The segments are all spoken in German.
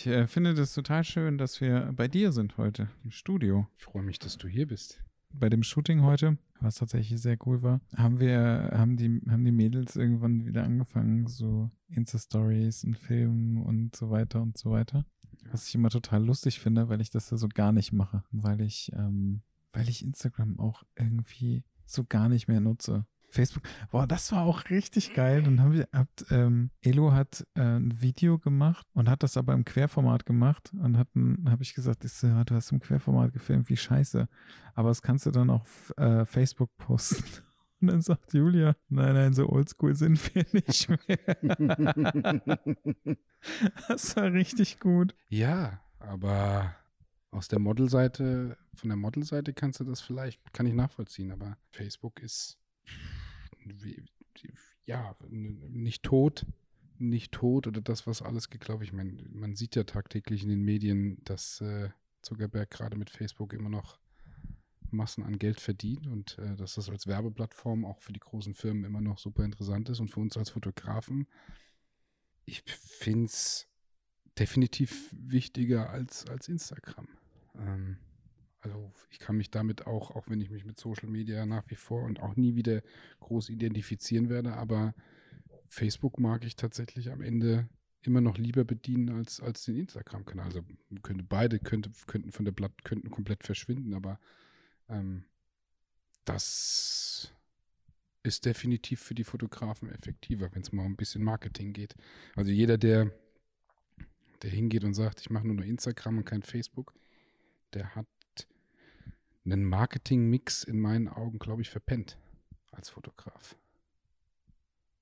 Ich äh, finde das total schön, dass wir bei dir sind heute im Studio. Ich freue mich, dass du hier bist. Bei dem Shooting heute, was tatsächlich sehr cool war, haben wir, haben die, haben die Mädels irgendwann wieder angefangen, so Insta-Stories und Filmen und so weiter und so weiter. Was ich immer total lustig finde, weil ich das ja so gar nicht mache. Weil ich, ähm, weil ich Instagram auch irgendwie so gar nicht mehr nutze. Facebook. Boah, das war auch richtig geil. Dann haben wir, habt, ähm, Elo hat äh, ein Video gemacht und hat das aber im Querformat gemacht und hat, habe ich gesagt, ich so, du hast im Querformat gefilmt, wie scheiße. Aber das kannst du dann auf äh, Facebook posten. Und dann sagt Julia, nein, nein, so oldschool sind wir nicht mehr. das war richtig gut. Ja, aber aus der Modelseite, von der Modelseite kannst du das vielleicht, kann ich nachvollziehen, aber Facebook ist ja, nicht tot, nicht tot oder das, was alles geglaubt. Ich meine, man sieht ja tagtäglich in den Medien, dass äh, Zuckerberg gerade mit Facebook immer noch Massen an Geld verdient und äh, dass das als Werbeplattform auch für die großen Firmen immer noch super interessant ist und für uns als Fotografen. Ich finde es definitiv wichtiger als, als Instagram. Ähm, also ich kann mich damit auch, auch wenn ich mich mit Social Media nach wie vor und auch nie wieder groß identifizieren werde, aber Facebook mag ich tatsächlich am Ende immer noch lieber bedienen als, als den Instagram-Kanal. Also könnte beide könnte, könnten von der Blatt könnten komplett verschwinden, aber ähm, das ist definitiv für die Fotografen effektiver, wenn es mal um ein bisschen Marketing geht. Also jeder, der, der hingeht und sagt, ich mache nur noch Instagram und kein Facebook, der hat einen Marketing-Mix in meinen Augen, glaube ich, verpennt als Fotograf.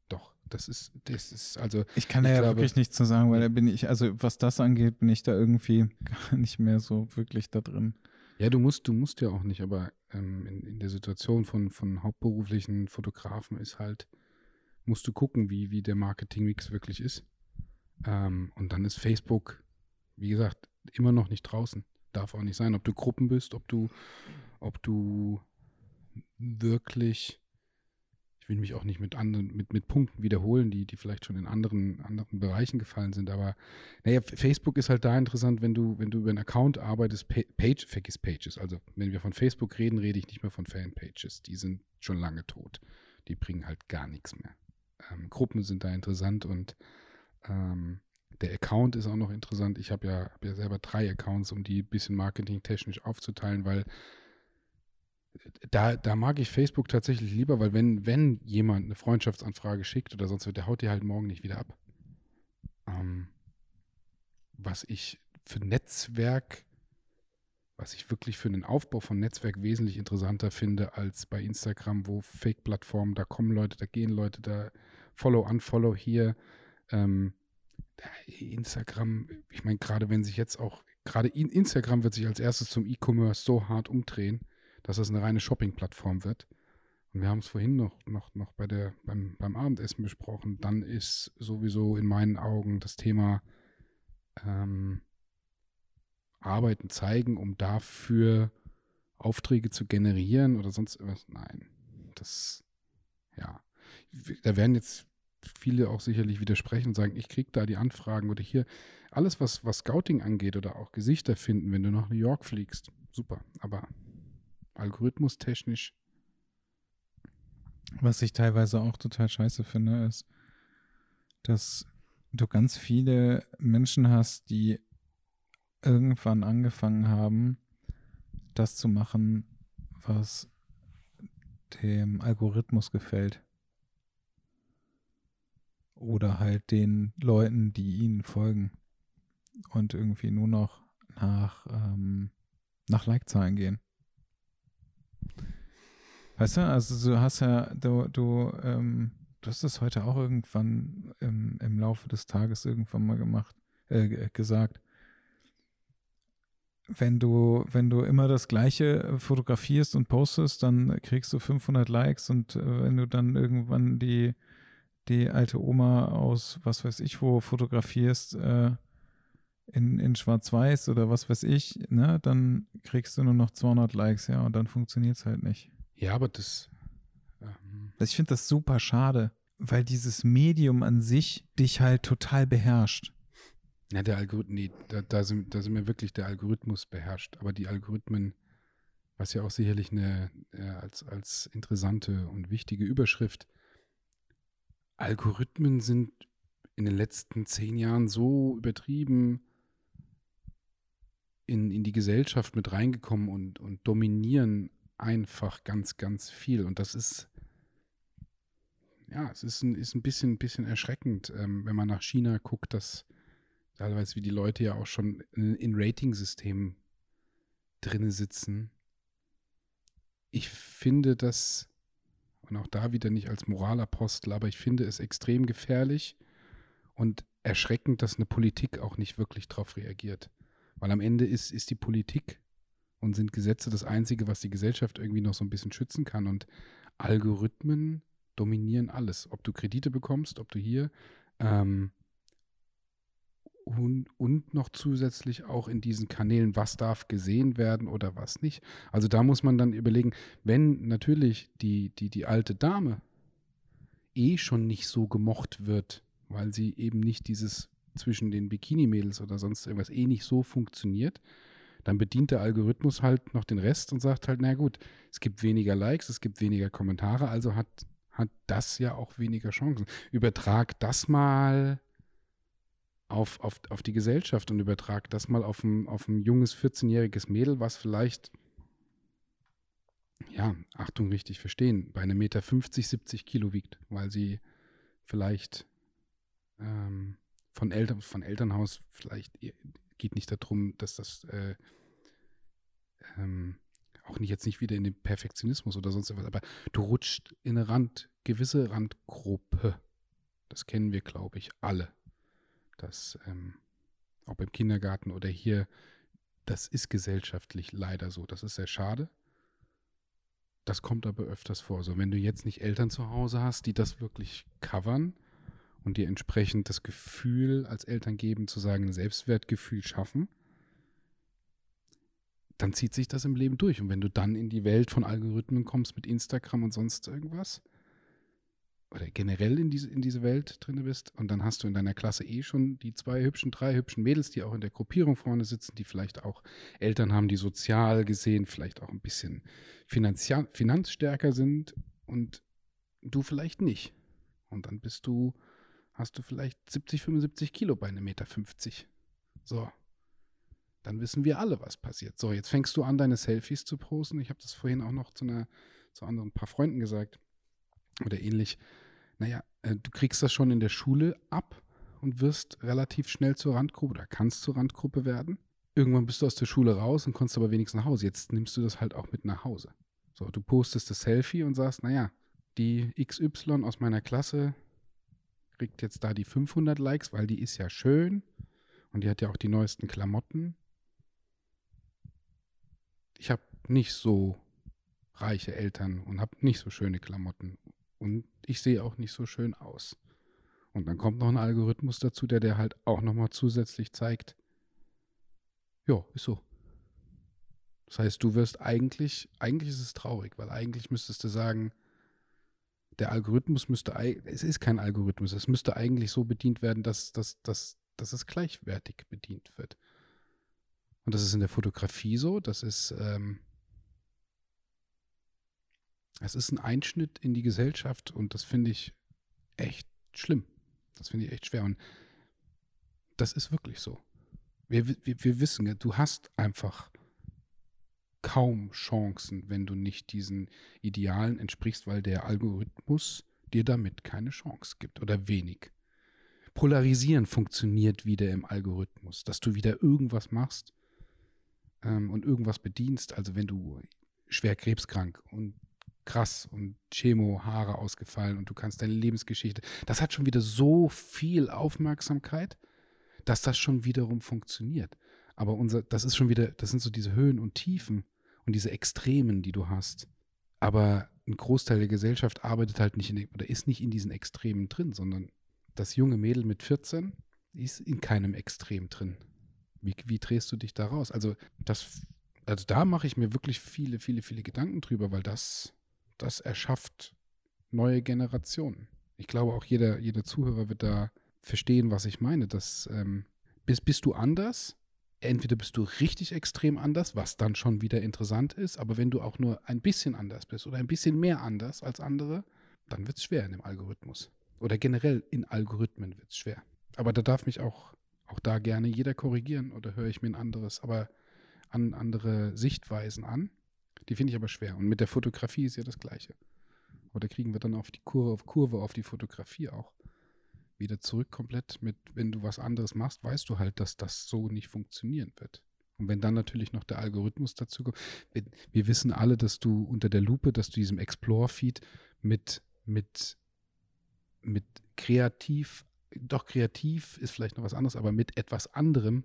Doch, das ist, das ist, also. Ich kann ich ja glaube, wirklich nichts zu sagen, weil da bin ich, also was das angeht, bin ich da irgendwie gar nicht mehr so wirklich da drin. Ja, du musst, du musst ja auch nicht, aber ähm, in, in der Situation von, von hauptberuflichen Fotografen ist halt, musst du gucken, wie, wie der Marketing-Mix wirklich ist. Ähm, und dann ist Facebook, wie gesagt, immer noch nicht draußen darf auch nicht sein, ob du Gruppen bist, ob du, ob du wirklich, ich will mich auch nicht mit anderen, mit, mit Punkten wiederholen, die, die vielleicht schon in anderen, anderen Bereichen gefallen sind, aber naja, Facebook ist halt da interessant, wenn du, wenn du über einen Account arbeitest, Page, vergiss Pages. Also wenn wir von Facebook reden, rede ich nicht mehr von Fanpages. Die sind schon lange tot. Die bringen halt gar nichts mehr. Ähm, Gruppen sind da interessant und ähm, der Account ist auch noch interessant. Ich habe ja, hab ja selber drei Accounts, um die ein bisschen marketingtechnisch aufzuteilen, weil da, da mag ich Facebook tatsächlich lieber, weil wenn, wenn jemand eine Freundschaftsanfrage schickt oder sonst wird, der haut die halt morgen nicht wieder ab. Ähm, was ich für Netzwerk, was ich wirklich für den Aufbau von Netzwerk wesentlich interessanter finde als bei Instagram, wo Fake-Plattformen, da kommen Leute, da gehen Leute, da Follow, Unfollow hier. Ähm, Instagram, ich meine, gerade wenn sich jetzt auch, gerade Instagram wird sich als erstes zum E-Commerce so hart umdrehen, dass es eine reine Shopping-Plattform wird. Und wir haben es vorhin noch, noch, noch bei der, beim, beim Abendessen besprochen. Dann ist sowieso in meinen Augen das Thema ähm, Arbeiten zeigen, um dafür Aufträge zu generieren oder sonst was. Nein, das, ja. Da werden jetzt viele auch sicherlich widersprechen und sagen, ich kriege da die Anfragen oder hier alles, was, was Scouting angeht oder auch Gesichter finden, wenn du nach New York fliegst, super. Aber algorithmustechnisch. Was ich teilweise auch total scheiße finde, ist, dass du ganz viele Menschen hast, die irgendwann angefangen haben, das zu machen, was dem Algorithmus gefällt oder halt den Leuten, die ihnen folgen und irgendwie nur noch nach, ähm, nach Like-Zahlen gehen. Weißt du, also du hast ja, du, du, ähm, du hast das heute auch irgendwann im, im Laufe des Tages irgendwann mal gemacht, äh, gesagt. Wenn du, wenn du immer das Gleiche fotografierst und postest, dann kriegst du 500 Likes und äh, wenn du dann irgendwann die, die alte Oma aus was weiß ich wo fotografierst äh, in, in schwarz-weiß oder was weiß ich, ne, dann kriegst du nur noch 200 Likes, ja, und dann funktioniert es halt nicht. Ja, aber das. Ähm ich finde das super schade, weil dieses Medium an sich dich halt total beherrscht. Ja, der Algorithmus, nee, da, da, sind, da sind wir wirklich der Algorithmus beherrscht. Aber die Algorithmen, was ja auch sicherlich eine, äh, als, als interessante und wichtige Überschrift, Algorithmen sind in den letzten zehn Jahren so übertrieben in, in die Gesellschaft mit reingekommen und, und dominieren einfach ganz, ganz viel. Und das ist, ja, es ist ein, ist ein bisschen, bisschen erschreckend, ähm, wenn man nach China guckt, dass teilweise wie die Leute ja auch schon in, in Rating-Systemen drin sitzen. Ich finde das, und auch da wieder nicht als Moralapostel, aber ich finde es extrem gefährlich und erschreckend, dass eine Politik auch nicht wirklich darauf reagiert. Weil am Ende ist, ist die Politik und sind Gesetze das Einzige, was die Gesellschaft irgendwie noch so ein bisschen schützen kann. Und Algorithmen dominieren alles. Ob du Kredite bekommst, ob du hier ähm, und, und noch zusätzlich auch in diesen Kanälen, was darf gesehen werden oder was nicht. Also da muss man dann überlegen, wenn natürlich die, die, die alte Dame eh schon nicht so gemocht wird, weil sie eben nicht dieses zwischen den Bikini-Mädels oder sonst irgendwas eh nicht so funktioniert, dann bedient der Algorithmus halt noch den Rest und sagt halt, na gut, es gibt weniger Likes, es gibt weniger Kommentare, also hat, hat das ja auch weniger Chancen. Übertrag das mal auf, auf, auf die Gesellschaft und übertrag das mal auf ein, auf ein junges 14-jähriges Mädel, was vielleicht, ja, Achtung, richtig verstehen, bei einem Meter 50, 70 Kilo wiegt, weil sie vielleicht ähm, von, Eltern, von Elternhaus vielleicht geht nicht darum, dass das äh, ähm, auch nicht jetzt nicht wieder in den Perfektionismus oder sonst etwas, aber du rutscht in eine Rand, gewisse Randgruppe. Das kennen wir, glaube ich, alle. Das, ähm, ob im Kindergarten oder hier, das ist gesellschaftlich leider so. Das ist sehr schade. Das kommt aber öfters vor. So, wenn du jetzt nicht Eltern zu Hause hast, die das wirklich covern, und dir entsprechend das Gefühl als Eltern geben, zu sagen, ein Selbstwertgefühl schaffen, dann zieht sich das im Leben durch. Und wenn du dann in die Welt von Algorithmen kommst mit Instagram und sonst irgendwas, oder generell in diese, in diese Welt drin bist, und dann hast du in deiner Klasse eh schon die zwei hübschen, drei hübschen Mädels, die auch in der Gruppierung vorne sitzen, die vielleicht auch Eltern haben, die sozial gesehen vielleicht auch ein bisschen finanzstärker sind und du vielleicht nicht. Und dann bist du hast du vielleicht 70, 75 Kilo bei einem Meter 50. So. Dann wissen wir alle, was passiert. So, jetzt fängst du an, deine Selfies zu posten. Ich habe das vorhin auch noch zu einer, zu anderen paar Freunden gesagt. Oder ähnlich. Naja, äh, du kriegst das schon in der Schule ab und wirst relativ schnell zur Randgruppe oder kannst zur Randgruppe werden. Irgendwann bist du aus der Schule raus und kommst aber wenigstens nach Hause. Jetzt nimmst du das halt auch mit nach Hause. So, du postest das Selfie und sagst, naja, die XY aus meiner Klasse, kriegt jetzt da die 500 Likes, weil die ist ja schön und die hat ja auch die neuesten Klamotten. Ich habe nicht so reiche Eltern und habe nicht so schöne Klamotten und ich sehe auch nicht so schön aus. Und dann kommt noch ein Algorithmus dazu, der der halt auch nochmal zusätzlich zeigt, ja, ist so. Das heißt, du wirst eigentlich, eigentlich ist es traurig, weil eigentlich müsstest du sagen, der Algorithmus müsste, es ist kein Algorithmus, es müsste eigentlich so bedient werden, dass, dass, dass, dass es gleichwertig bedient wird. Und das ist in der Fotografie so, das ist, ähm, es ist ein Einschnitt in die Gesellschaft und das finde ich echt schlimm. Das finde ich echt schwer. Und das ist wirklich so. Wir, wir, wir wissen, du hast einfach kaum Chancen, wenn du nicht diesen Idealen entsprichst, weil der Algorithmus dir damit keine Chance gibt oder wenig. Polarisieren funktioniert wieder im Algorithmus, dass du wieder irgendwas machst ähm, und irgendwas bedienst. Also wenn du schwer krebskrank und krass und Chemo, Haare ausgefallen und du kannst deine Lebensgeschichte, das hat schon wieder so viel Aufmerksamkeit, dass das schon wiederum funktioniert. Aber unser, das ist schon wieder, das sind so diese Höhen und Tiefen und diese Extremen, die du hast. Aber ein Großteil der Gesellschaft arbeitet halt nicht in, oder ist nicht in diesen Extremen drin, sondern das junge Mädel mit 14 ist in keinem Extrem drin. Wie, wie drehst du dich da raus? Also, das, also da mache ich mir wirklich viele, viele, viele Gedanken drüber, weil das, das erschafft neue Generationen. Ich glaube, auch jeder, jeder Zuhörer wird da verstehen, was ich meine, dass ähm, bist, bist du anders. Entweder bist du richtig extrem anders, was dann schon wieder interessant ist, aber wenn du auch nur ein bisschen anders bist oder ein bisschen mehr anders als andere, dann wird es schwer in dem Algorithmus. Oder generell in Algorithmen wird es schwer. Aber da darf mich auch, auch da gerne jeder korrigieren oder höre ich mir ein anderes, aber an andere Sichtweisen an. Die finde ich aber schwer. Und mit der Fotografie ist ja das Gleiche. Da kriegen wir dann auf die Kurve, auf Kurve auf die Fotografie auch wieder zurück komplett mit, wenn du was anderes machst, weißt du halt, dass das so nicht funktionieren wird. Und wenn dann natürlich noch der Algorithmus dazu kommt, wir, wir wissen alle, dass du unter der Lupe, dass du diesem Explore-Feed mit, mit, mit kreativ, doch kreativ ist vielleicht noch was anderes, aber mit etwas anderem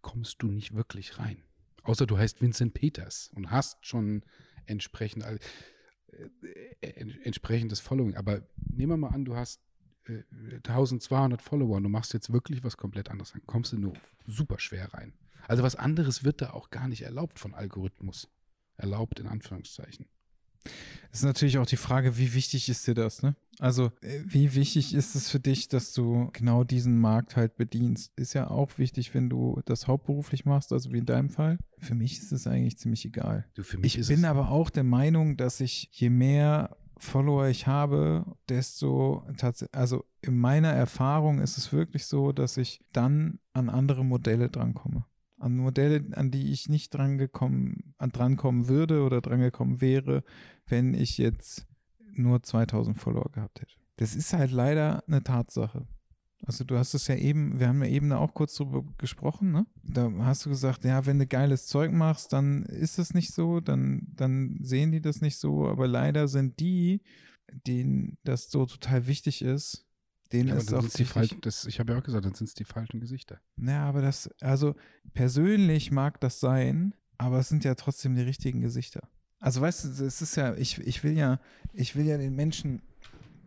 kommst du nicht wirklich rein. Außer du heißt Vincent Peters und hast schon entsprechend, äh, äh, entsprechendes Following. Aber nehmen wir mal an, du hast äh, 1200 Follower und du machst jetzt wirklich was komplett anderes. Dann kommst du nur super schwer rein. Also was anderes wird da auch gar nicht erlaubt von Algorithmus. Erlaubt in Anführungszeichen. Es ist natürlich auch die Frage, wie wichtig ist dir das, ne? Also, äh, wie wichtig ist es für dich, dass du genau diesen Markt halt bedienst? Ist ja auch wichtig, wenn du das hauptberuflich machst, also wie in deinem Fall. Für mich ist es eigentlich ziemlich egal. Du, für mich ich bin aber auch der Meinung, dass ich, je mehr Follower ich habe, desto tatsächlich, also in meiner Erfahrung ist es wirklich so, dass ich dann an andere Modelle drankomme an Modelle, an die ich nicht drangekommen, an drankommen würde oder drangekommen wäre, wenn ich jetzt nur 2000 Follower gehabt hätte. Das ist halt leider eine Tatsache. Also du hast es ja eben, wir haben ja eben da auch kurz drüber gesprochen, ne? Da hast du gesagt, ja, wenn du geiles Zeug machst, dann ist es nicht so, dann, dann sehen die das nicht so, aber leider sind die, denen das so total wichtig ist, denen ja, ist auch die falschen, das, ich habe ja auch gesagt, dann sind es die falschen Gesichter. ja, aber das, also persönlich mag das sein, aber es sind ja trotzdem die richtigen Gesichter. Also weißt du, es ist ja, ich, ich will ja, ich will ja den Menschen,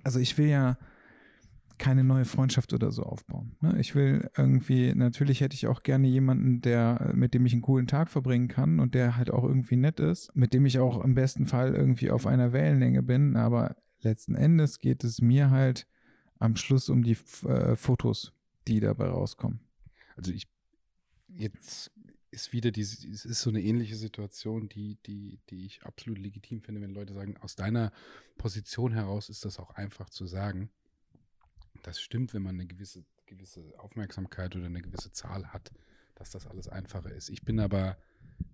also ich will ja keine neue Freundschaft oder so aufbauen. Ne? Ich will irgendwie, natürlich hätte ich auch gerne jemanden, der, mit dem ich einen coolen Tag verbringen kann und der halt auch irgendwie nett ist, mit dem ich auch im besten Fall irgendwie auf einer Wellenlänge bin, aber letzten Endes geht es mir halt am Schluss um die äh, Fotos, die dabei rauskommen. Also ich, jetzt ist wieder diese, es ist so eine ähnliche Situation, die, die, die ich absolut legitim finde, wenn Leute sagen, aus deiner Position heraus ist das auch einfach zu sagen. Das stimmt, wenn man eine gewisse, gewisse Aufmerksamkeit oder eine gewisse Zahl hat, dass das alles einfacher ist. Ich bin aber,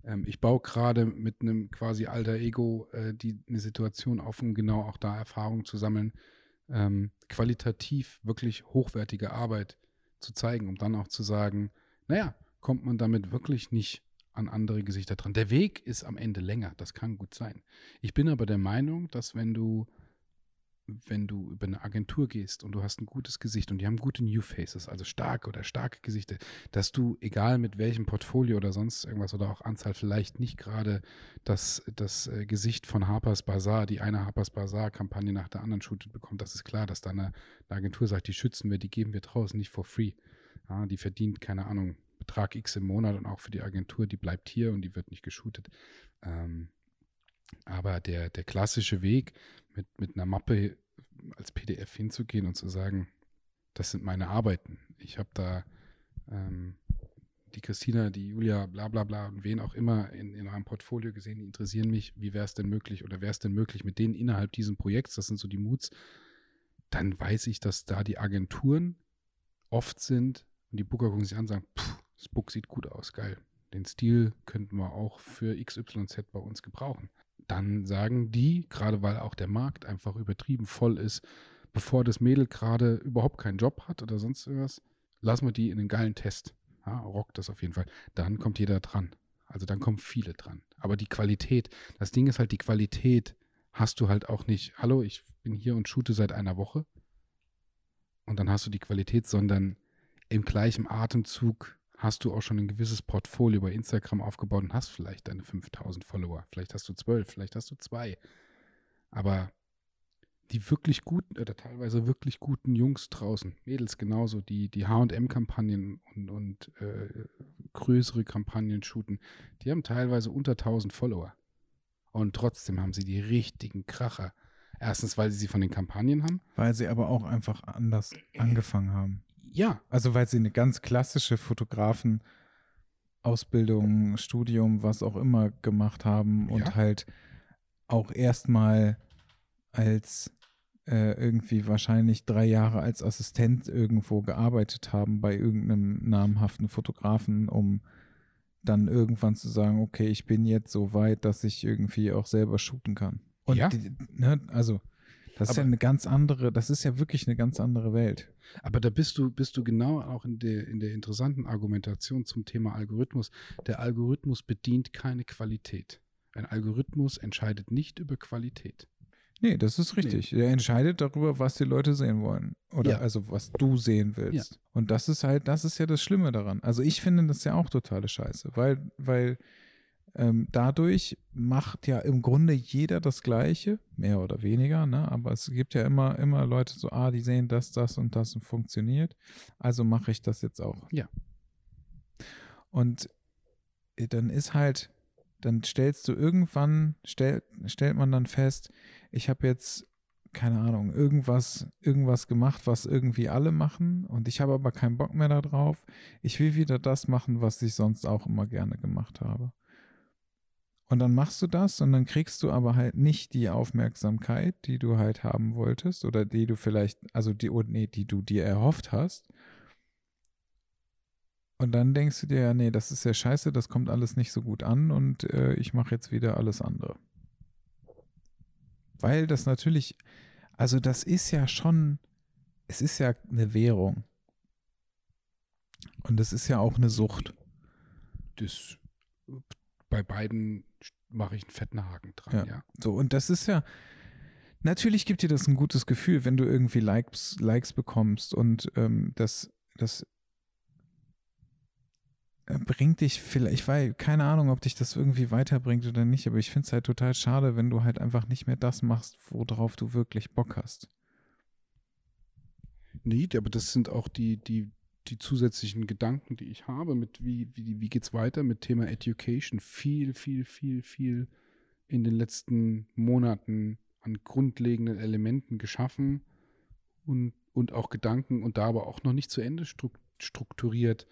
ähm, ich baue gerade mit einem quasi alter Ego äh, die, eine Situation auf, um genau auch da Erfahrungen zu sammeln, ähm, qualitativ wirklich hochwertige Arbeit zu zeigen, um dann auch zu sagen, naja, kommt man damit wirklich nicht an andere Gesichter dran. Der Weg ist am Ende länger, das kann gut sein. Ich bin aber der Meinung, dass wenn du, wenn du über eine Agentur gehst und du hast ein gutes Gesicht und die haben gute New Faces, also starke oder starke Gesichter, dass du, egal mit welchem Portfolio oder sonst irgendwas oder auch Anzahl, vielleicht nicht gerade das, das äh, Gesicht von Harper's Bazaar, die eine Harper's Bazaar-Kampagne nach der anderen shootet bekommt, das ist klar, dass da eine, eine Agentur sagt, die schützen wir, die geben wir draußen nicht for free. Ja, die verdient, keine Ahnung, Betrag X im Monat und auch für die Agentur, die bleibt hier und die wird nicht geshootet. Ähm, aber der, der klassische Weg, mit, mit einer Mappe als PDF hinzugehen und zu sagen, das sind meine Arbeiten. Ich habe da ähm, die Christina, die Julia, bla bla bla und wen auch immer in, in eurem Portfolio gesehen, die interessieren mich, wie wäre es denn möglich oder wäre es denn möglich mit denen innerhalb dieses Projekts, das sind so die Moods, dann weiß ich, dass da die Agenturen oft sind und die Booker gucken sich an und sagen, "Pff, das Book sieht gut aus, geil. Den Stil könnten wir auch für XYZ bei uns gebrauchen. Dann sagen die, gerade weil auch der Markt einfach übertrieben voll ist, bevor das Mädel gerade überhaupt keinen Job hat oder sonst irgendwas, lassen wir die in einen geilen Test. Ja, rockt das auf jeden Fall. Dann kommt jeder dran. Also dann kommen viele dran. Aber die Qualität, das Ding ist halt, die Qualität hast du halt auch nicht. Hallo, ich bin hier und shoote seit einer Woche. Und dann hast du die Qualität, sondern im gleichen Atemzug hast du auch schon ein gewisses Portfolio bei Instagram aufgebaut und hast vielleicht deine 5000 Follower. Vielleicht hast du 12, vielleicht hast du zwei. Aber die wirklich guten oder teilweise wirklich guten Jungs draußen, Mädels genauso, die die H&M-Kampagnen und, und äh, größere Kampagnen shooten, die haben teilweise unter 1000 Follower. Und trotzdem haben sie die richtigen Kracher. Erstens, weil sie sie von den Kampagnen haben. Weil sie aber auch einfach anders angefangen haben. Ja. Also weil sie eine ganz klassische Fotografen-Ausbildung, Studium, was auch immer gemacht haben und Ja. halt auch erstmal als äh, irgendwie wahrscheinlich drei Jahre als Assistent irgendwo gearbeitet haben bei irgendeinem namhaften Fotografen, um dann irgendwann zu sagen, okay, ich bin jetzt so weit, dass ich irgendwie auch selber shooten kann. Und Ja. die, ne, also das ist ja Aber- eine ganz andere, das ist ja wirklich eine ganz andere Welt. Aber da bist du, bist du genau auch in der, in der interessanten Argumentation zum Thema Algorithmus. Der Algorithmus bedient keine Qualität. Ein Algorithmus entscheidet nicht über Qualität. Nee, das ist richtig. Er entscheidet darüber, was die Leute sehen wollen. Oder Ja. also was du sehen willst. Und das ist halt, das ist ja das Schlimme daran. Also ich finde das ja auch totale Scheiße, weil, weil ähm, dadurch macht ja im Grunde jeder das Gleiche, mehr oder weniger, ne? Aber es gibt ja immer, immer Leute so, ah, die sehen das, das und das und funktioniert. Also mache ich das jetzt auch. Ja. Und äh, dann ist halt, dann stellst du irgendwann, stell, stellt man dann fest, ich habe jetzt, keine Ahnung, irgendwas, irgendwas gemacht, was irgendwie alle machen und ich habe aber keinen Bock mehr darauf. Ich will wieder das machen, was ich sonst auch immer gerne gemacht habe. Und dann machst du das und dann kriegst du aber halt nicht die Aufmerksamkeit, die du halt haben wolltest oder die du vielleicht, also die, nee, die du dir erhofft hast. Und dann denkst du dir, ja, nee, das ist ja scheiße, das kommt alles nicht so gut an und äh, ich mache jetzt wieder alles andere. Weil das natürlich, also das ist ja schon, es ist ja eine Währung. Und es ist ja auch eine Sucht. Das, bei beiden mache ich einen fetten Haken dran, Ja. ja. So, und das ist ja, natürlich gibt dir das ein gutes Gefühl, wenn du irgendwie Likes, Likes bekommst und ähm, das, das äh, bringt dich vielleicht, ich weiß, keine Ahnung, ob dich das irgendwie weiterbringt oder nicht, aber ich finde es halt total schade, wenn du halt einfach nicht mehr das machst, worauf du wirklich Bock hast. Nee, aber das sind auch die, die, die zusätzlichen Gedanken, die ich habe, mit wie, wie, wie geht's weiter mit Thema Education. Viel, viel, viel, viel in den letzten Monaten an grundlegenden Elementen geschaffen und, und auch Gedanken und da aber auch noch nicht zu Ende struk strukturiert,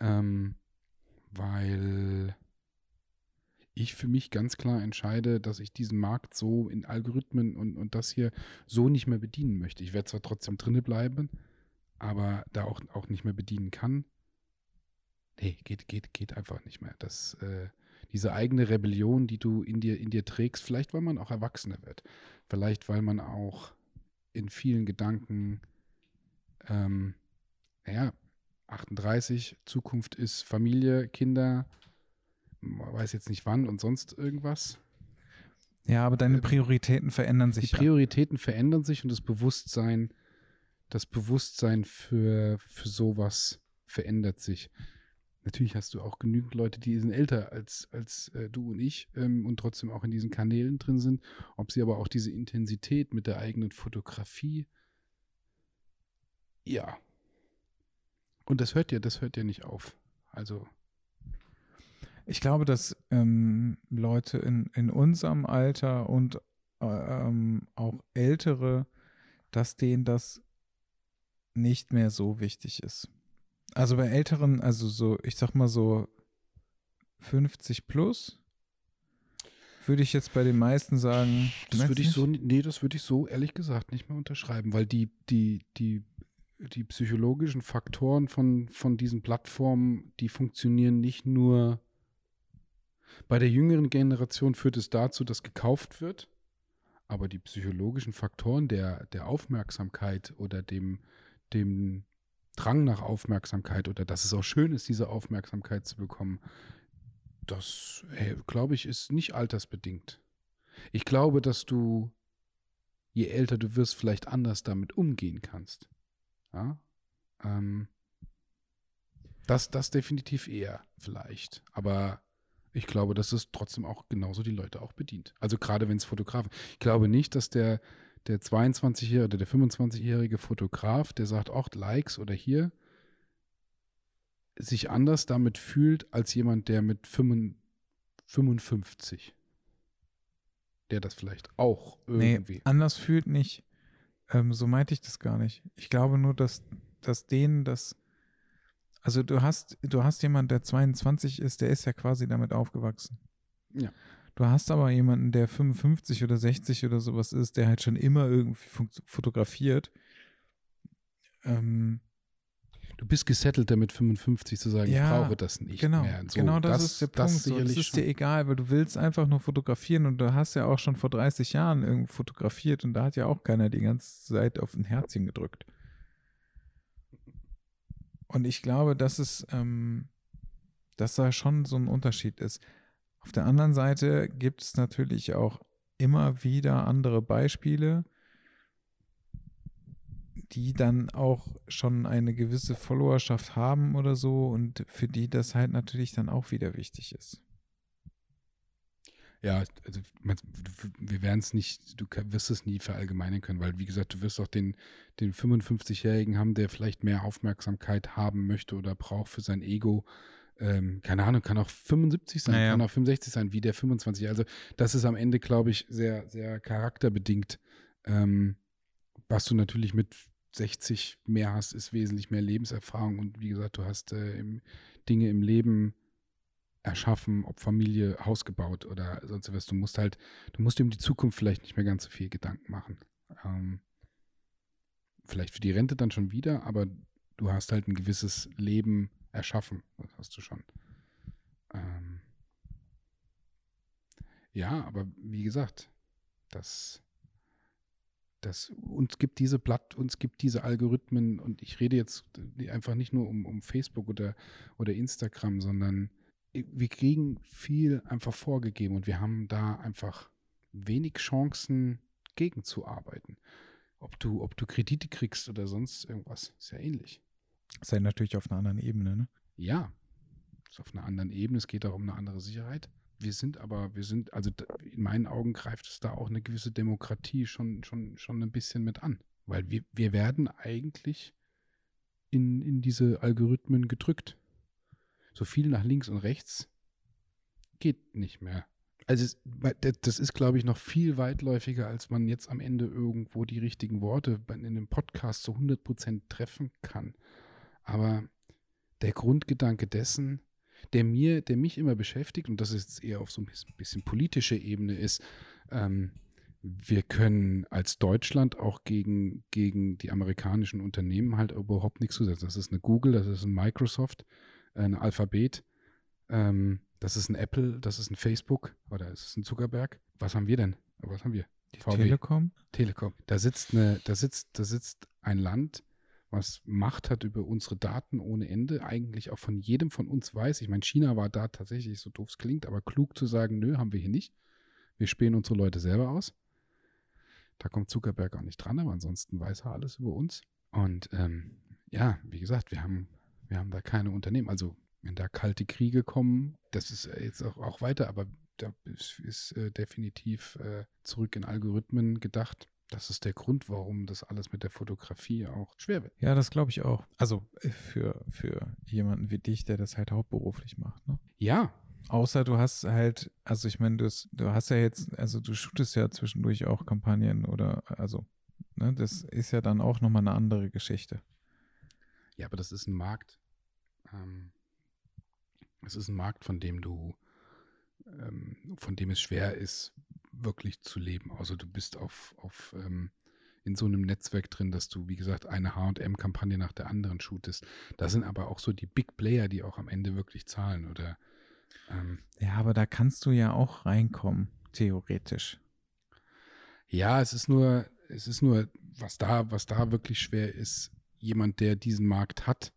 ähm, weil ich für mich ganz klar entscheide, dass ich diesen Markt so in Algorithmen und, und das hier so nicht mehr bedienen möchte. Ich werde zwar trotzdem drinne bleiben, aber da auch, auch nicht mehr bedienen kann. Nee, geht, geht, geht einfach nicht mehr. Das, äh, diese eigene Rebellion, die du in dir, in dir trägst, vielleicht weil man auch erwachsener wird. Vielleicht weil man auch in vielen Gedanken, ähm, naja, 38, Zukunft ist Familie, Kinder, man weiß jetzt nicht wann und sonst irgendwas. Ja, aber deine Äh, Prioritäten verändern Die sich. ja. Prioritäten verändern sich und das Bewusstsein, das Bewusstsein für, für sowas verändert sich. Natürlich hast du auch genügend Leute, die sind älter als, als äh, du und ich ähm, und trotzdem auch in diesen Kanälen drin sind. Ob sie aber auch diese Intensität mit der eigenen Fotografie, ja. Und das hört ja, das hört ja nicht auf. Also, Ich glaube, dass ähm, Leute in, in unserem Alter und äh, ähm, auch ältere, dass denen das nicht mehr so wichtig ist. Also bei älteren, also so, ich sag mal so 50 plus, würde ich jetzt bei den meisten sagen. Das würde ich so, nee, das würde ich so ehrlich gesagt nicht mehr unterschreiben, weil die, die, die, die psychologischen Faktoren von, von diesen Plattformen, die funktionieren nicht nur bei der jüngeren Generation führt es dazu, dass gekauft wird, aber die psychologischen Faktoren der, der Aufmerksamkeit oder dem, dem Drang nach Aufmerksamkeit oder dass es auch schön ist, diese Aufmerksamkeit zu bekommen, das, glaube ich, ist nicht altersbedingt. Ich glaube, dass du, je älter du wirst, vielleicht anders damit umgehen kannst. Ja? Ähm, das, das definitiv eher vielleicht. Aber ich glaube, dass es trotzdem auch genauso die Leute auch bedient. Also gerade wenn es Fotografen. Ich glaube nicht, dass der, der 22-jährige oder der 25-jährige Fotograf, der sagt, auch Likes oder hier, sich anders damit fühlt als jemand, der mit 55, der das vielleicht auch irgendwie. Nee, anders fühlt nicht. Ähm, so meinte ich das gar nicht. Ich glaube nur, dass, dass denen das, also du hast, du hast jemanden, der 22 ist, der ist ja quasi damit aufgewachsen. Ja. Du hast aber jemanden, der 55 oder 60 oder sowas ist, der halt schon immer irgendwie fotografiert. Ähm, Du bist gesettelt damit 55 zu sagen, Ja, ich brauche das nicht genau, mehr. So, genau das, ist der Punkt. Das so, das ist schon. dir egal, weil du willst einfach nur fotografieren und du hast ja auch schon vor 30 Jahren irgendwo fotografiert und da hat ja auch keiner die ganze Zeit auf ein Herzchen gedrückt. Und ich glaube, dass es, ähm, dass da schon so ein Unterschied ist. Auf der anderen Seite gibt es natürlich auch immer wieder andere Beispiele, die dann auch schon eine gewisse Followerschaft haben oder so und für die das halt natürlich dann auch wieder wichtig ist. Ja, also wir werden es nicht, du wirst es nie verallgemeinern können, weil wie gesagt, du wirst auch den, den 55-Jährigen haben, der vielleicht mehr Aufmerksamkeit haben möchte oder braucht für sein Ego. Ähm, keine Ahnung, kann auch 75 sein, Naja. kann auch 65 sein, wie der 25. Also das ist am Ende, glaube ich, sehr, sehr charakterbedingt. Ähm, was du natürlich mit 60 mehr hast, ist wesentlich mehr Lebenserfahrung und wie gesagt, du hast äh, im, Dinge im Leben erschaffen, ob Familie, Haus gebaut oder sonst was. Du musst halt, du musst dir um die Zukunft vielleicht nicht mehr ganz so viel Gedanken machen. Ähm, vielleicht für die Rente dann schon wieder, aber du hast halt ein gewisses Leben erschaffen. Das hast du schon. Ähm, ja, aber wie gesagt, das, das uns gibt diese Blatt, uns gibt diese Algorithmen und ich rede jetzt einfach nicht nur um, um Facebook oder, oder Instagram, sondern wir kriegen viel einfach vorgegeben und wir haben da einfach wenig Chancen gegenzuarbeiten. Ob du, ob du Kredite kriegst oder sonst irgendwas, ist ja ähnlich. Ist halt natürlich auf einer anderen Ebene, ne? Ja, ist auf einer anderen Ebene, es geht auch um eine andere Sicherheit. Wir sind aber, wir sind, also in meinen Augen greift es da auch eine gewisse Demokratie schon, schon, schon ein bisschen mit an. Weil wir, wir werden eigentlich in, in diese Algorithmen gedrückt. So viel nach links und rechts geht nicht mehr. Also das ist, glaube ich, noch viel weitläufiger, als man jetzt am Ende irgendwo die richtigen Worte in einem Podcast zu 100% treffen kann. Aber der Grundgedanke dessen, der mir, der mich immer beschäftigt, und das ist jetzt eher auf so ein bisschen, bisschen politische Ebene ist, ähm, wir können als Deutschland auch gegen, gegen die amerikanischen Unternehmen halt überhaupt nichts zusetzen. Das ist eine Google, das ist ein Microsoft, ein Alphabet, ähm, das ist ein Apple, das ist ein Facebook oder es ist ein Zuckerberg. Was haben wir denn? Was haben wir? Die VW. Telekom? Telekom. Da sitzt eine, da sitzt, da sitzt ein Land, was Macht hat über unsere Daten ohne Ende, eigentlich auch von jedem von uns weiß. Ich meine, China war da tatsächlich, so doof es klingt, aber klug zu sagen, nö, haben wir hier nicht. Wir spähen unsere Leute selber aus. Da kommt Zuckerberg auch nicht dran, aber ansonsten weiß er alles über uns. Und ähm, ja, wie gesagt, wir haben, wir haben da keine Unternehmen. Also wenn da kalte Kriege kommen, das ist äh, jetzt auch, auch weiter, aber da ist, ist äh, definitiv äh, zurück in Algorithmen gedacht. Das ist der Grund, warum das alles mit der Fotografie auch schwer wird. Ja, das glaube ich auch. Also äh, für, für jemanden wie dich, der das halt hauptberuflich macht, ne? Ja, Außer du hast halt, also ich meine, du, hast- du hast ja jetzt, also du shootest ja zwischendurch auch Kampagnen oder, also, ne, das ist ja dann auch nochmal eine andere Geschichte. Ja, aber das ist ein Markt. Ähm, es ist ein Markt, von dem du, ähm, von dem es schwer ist, wirklich zu leben. Also du bist auf, auf ähm, in so einem Netzwerk drin, dass du, wie gesagt, eine HM-Kampagne nach der anderen shootest. Da sind aber auch so die Big Player, die auch am Ende wirklich zahlen. Oder ähm, Ja, aber da kannst du ja auch reinkommen, theoretisch. Ja, es ist nur, es ist nur, was da, was da wirklich schwer ist, jemand, der diesen Markt hat,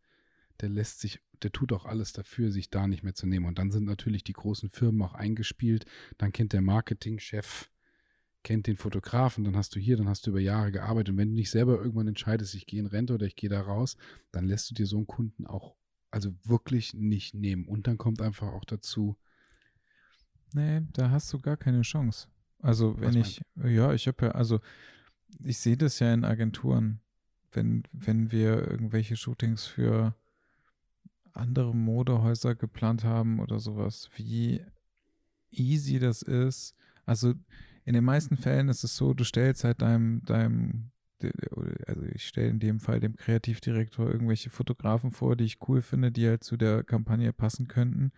der lässt sich, der tut auch alles dafür, sich da nicht mehr zu nehmen. Und dann sind natürlich die großen Firmen auch eingespielt. Dann kennt der Marketingchef, kennt den Fotografen, dann hast du hier, dann hast du über Jahre gearbeitet. Und wenn du nicht selber irgendwann entscheidest, ich gehe in Rente oder ich gehe da raus, dann lässt du dir so einen Kunden auch, also wirklich nicht nehmen. Und dann kommt einfach auch dazu, Nee, da hast du gar keine Chance. Also wenn ich, ja, ich habe ja, also ich sehe das ja in Agenturen, wenn, wenn wir irgendwelche Shootings für andere Modehäuser geplant haben oder sowas, wie easy das ist. Also in den meisten Fällen ist es so, du stellst halt deinem, deinem also ich stelle in dem Fall dem Kreativdirektor irgendwelche Fotografen vor, die ich cool finde, die halt zu der Kampagne passen könnten.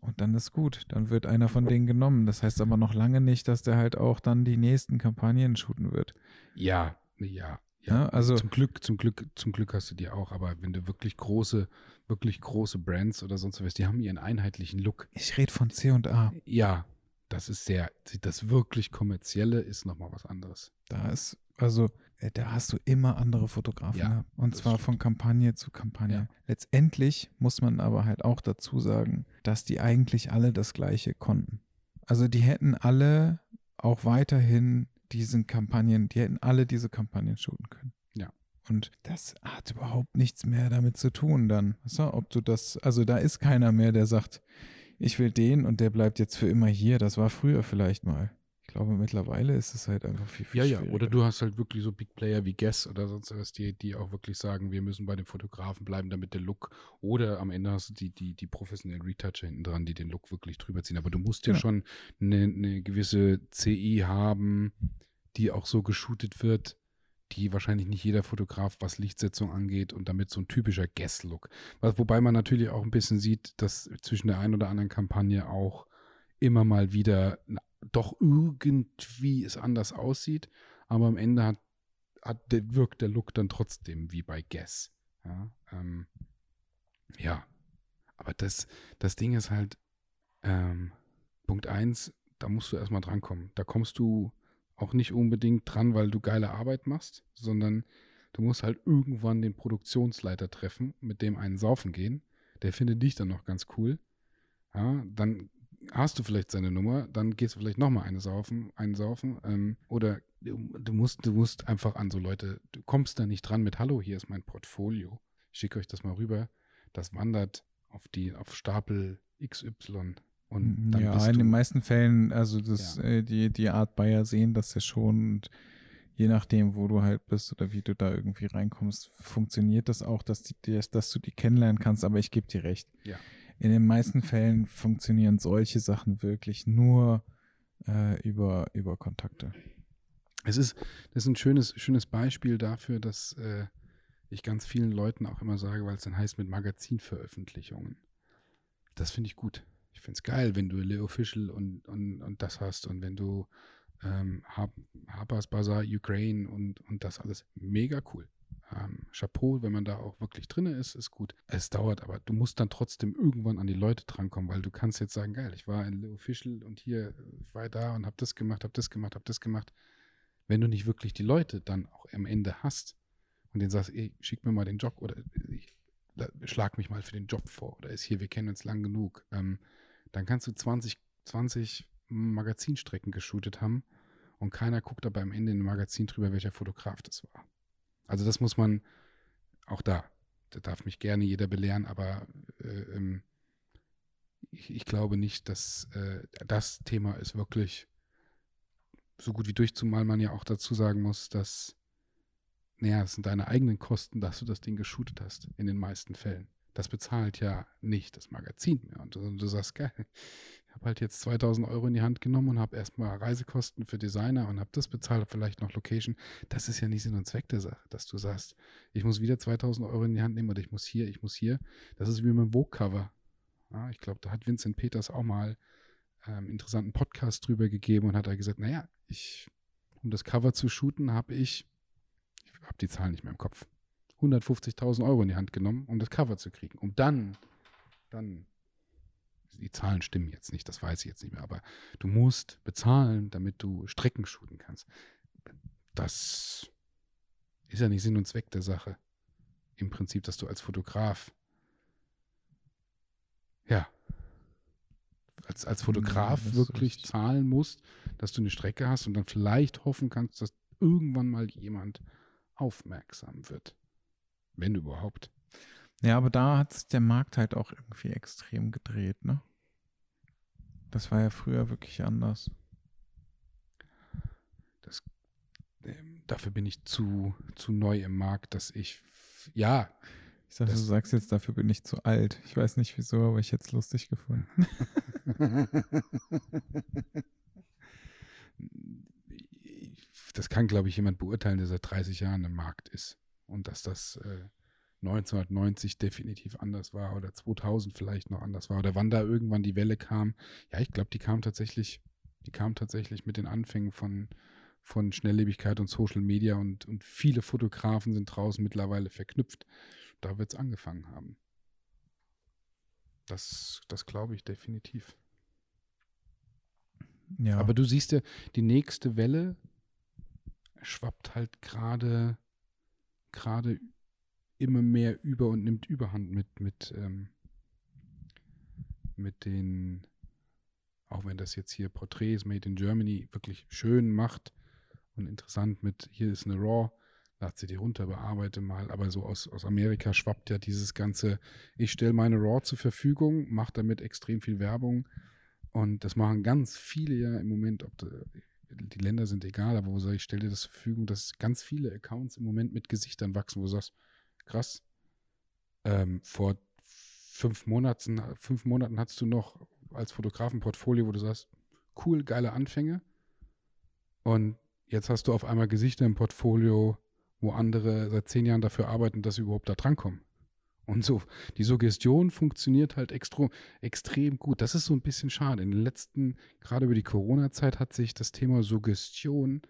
Und dann ist gut. Dann wird einer von denen genommen. Das heißt aber noch lange nicht, dass der halt auch dann die nächsten Kampagnen shooten wird. Ja, ja. Ja, also zum Glück, zum Glück, zum Glück hast du die auch, aber wenn du wirklich große, wirklich große Brands oder sonst was, die haben ihren einheitlichen Look. Ich rede von C und A. Ja, das ist sehr, das wirklich kommerzielle ist nochmal was anderes. Da ist, also, äh, da hast du immer andere Fotografen. Ja, ne? Und zwar stimmt. von Kampagne zu Kampagne. Ja. Letztendlich muss man aber halt auch dazu sagen, dass die eigentlich alle das Gleiche konnten. Also die hätten alle auch weiterhin diesen Kampagnen, die hätten alle diese Kampagnen shooten können. Ja. Und das hat überhaupt nichts mehr damit zu tun dann. Weißt du, ob du das, also da ist keiner mehr, der sagt, ich will den und der bleibt jetzt für immer hier. Das war früher vielleicht mal. Ich glaube, mittlerweile ist es halt einfach viel, viel Ja, ja, oder du hast halt wirklich so Big Player wie Guess oder sonst was, die, die auch wirklich sagen, wir müssen bei den Fotografen bleiben, damit der Look, oder am Ende hast du die, die, die professionellen Retoucher hinten dran, die den Look wirklich drüber ziehen. Aber du musst ja Genau. schon eine, eine gewisse CI haben, die auch so geshootet wird, die wahrscheinlich nicht jeder Fotograf, was Lichtsetzung angeht und damit so ein typischer Guess-Look. Wobei man natürlich auch ein bisschen sieht, dass zwischen der einen oder anderen Kampagne auch immer mal wieder na, doch irgendwie es anders aussieht, aber am Ende hat, hat der, wirkt der Look dann trotzdem wie bei Guess. Ja, ähm, ja. aber das, das Ding ist halt, ähm, Punkt eins, da musst du erstmal drankommen. Da kommst du auch nicht unbedingt dran, weil du geile Arbeit machst, sondern du musst halt irgendwann den Produktionsleiter treffen, mit dem einen saufen gehen. Der findet dich dann noch ganz cool. Ja, dann hast du vielleicht seine Nummer, dann gehst du vielleicht nochmal eine saufen, einen saufen. Ähm, oder du, du, musst, du musst einfach an so Leute, du kommst da nicht dran mit Hallo, hier ist mein Portfolio. Ich schicke euch das mal rüber. Das wandert auf die, auf Stapel XY. Und dann ja, bist in du, den meisten Fällen, also das, Ja. äh, die, die Art Buyer sehen das ja schon und je nachdem, wo du halt bist oder wie du da irgendwie reinkommst, funktioniert das auch, dass, die, dass, dass du die kennenlernen kannst, aber ich gebe dir recht. Ja. In den meisten Fällen funktionieren solche Sachen wirklich nur äh, über, über Kontakte. Es ist, das ist ein schönes, schönes Beispiel dafür, dass äh, ich ganz vielen Leuten auch immer sage, weil es dann heißt mit Magazinveröffentlichungen. Das finde ich gut. Ich finde es geil, wenn du Le Official und, und, und das hast und wenn du ähm, Har Harper's Bazaar Ukraine und, und das alles. Mega cool. Ähm, Chapeau, wenn man da auch wirklich drin ist, ist gut. Es dauert, aber du musst dann trotzdem irgendwann an die Leute drankommen, weil du kannst jetzt sagen, geil, ich war in Le Official und hier, ich war da und habe das gemacht, habe das gemacht, habe das gemacht. Wenn du nicht wirklich die Leute dann auch am Ende hast und denen sagst, ey, schick mir mal den Job oder ich, schlag mich mal für den Job vor oder ist hier, wir kennen uns lang genug, ähm, dann kannst du 20, 20 Magazinstrecken geshootet haben und keiner guckt aber am Ende in dem Magazin drüber, welcher Fotograf das war. Also das muss man auch da, da darf mich gerne jeder belehren, aber äh, ähm, ich, ich glaube nicht, dass äh, das Thema ist wirklich so gut wie durch, zumal man ja auch dazu sagen muss, dass, naja, es sind deine eigenen Kosten, dass du das Ding geshootet hast, in den meisten Fällen. Das bezahlt ja nicht das Magazin mehr. Und du, sagst, geil, halt jetzt 2000 Euro in die Hand genommen und habe erstmal Reisekosten für Designer und habe das bezahlt, hab vielleicht noch Location. Das ist ja nicht Sinn und Zweck der Sache, dass du sagst, ich muss wieder 2000 Euro in die Hand nehmen oder ich muss hier, ich muss hier. Das ist wie mit dem Vogue-Cover. Ja, ich glaube, da hat Vincent Peters auch mal ähm, interessanten Podcast drüber gegeben und hat da gesagt, naja, ich, um das Cover zu shooten, habe ich, ich habe die Zahlen nicht mehr im Kopf, 150.000 Euro in die Hand genommen, um das Cover zu kriegen. Um dann, dann, die Zahlen stimmen jetzt nicht, das weiß ich jetzt nicht mehr, aber du musst bezahlen, damit du Strecken shooten kannst. Das ist ja nicht Sinn und Zweck der Sache. Im Prinzip, dass du als Fotograf, ja, als, als Fotograf ist wirklich zahlen musst, dass du eine Strecke hast und dann vielleicht hoffen kannst, dass irgendwann mal jemand aufmerksam wird. Wenn überhaupt. Ja, aber da hat sich der Markt halt auch irgendwie extrem gedreht, ne? Das war ja früher wirklich anders. Ähm, dafür bin ich zu, zu neu im Markt, dass ich, ja, Ich dachte, Das- du sagst jetzt, dafür bin ich zu alt. Ich weiß nicht wieso, aber ich hätte es lustig gefunden. das das kann, glaube ich, jemand beurteilen, der seit 30 Jahren im Markt ist. Und dass das äh, 1990 definitiv anders war oder 2000 vielleicht noch anders war oder wann da irgendwann die Welle kam. Ja, ich glaube, die kam tatsächlich, die kam tatsächlich mit den Anfängen von, von Schnelllebigkeit und Social Media und, und viele Fotografen sind draußen mittlerweile verknüpft. Da wird es angefangen haben. Das, das glaube ich definitiv. Ja. Aber du siehst ja, die nächste Welle schwappt halt gerade gerade immer mehr über und nimmt Überhand mit mit ähm, mit den auch wenn das jetzt hier Porträts Made in Germany wirklich schön macht und interessant mit hier ist eine RAW, lad sie dir runter, bearbeite mal, aber so aus, aus Amerika schwappt ja dieses ganze, ich stelle meine RAW zur Verfügung, mache damit extrem viel Werbung. Und das machen ganz viele ja im Moment, ob die Länder sind egal, aber wo sage ich, stelle dir das zur Verfügung, dass ganz viele Accounts im Moment mit Gesichtern wachsen, wo du sagst, krass, ähm, vor fünf Monaten, fünf Monaten hattest du noch als Fotograf ein Portfolio, wo du sagst, cool, geile Anfänge. Und jetzt hast du auf einmal Gesichter im Portfolio, wo andere seit zehn Jahren dafür arbeiten, dass sie überhaupt da drankommen. Und so, die Suggestion funktioniert halt extra, extrem gut. Das ist so ein bisschen schade. In den letzten, gerade über die Corona-Zeit, hat sich das Thema Suggestion,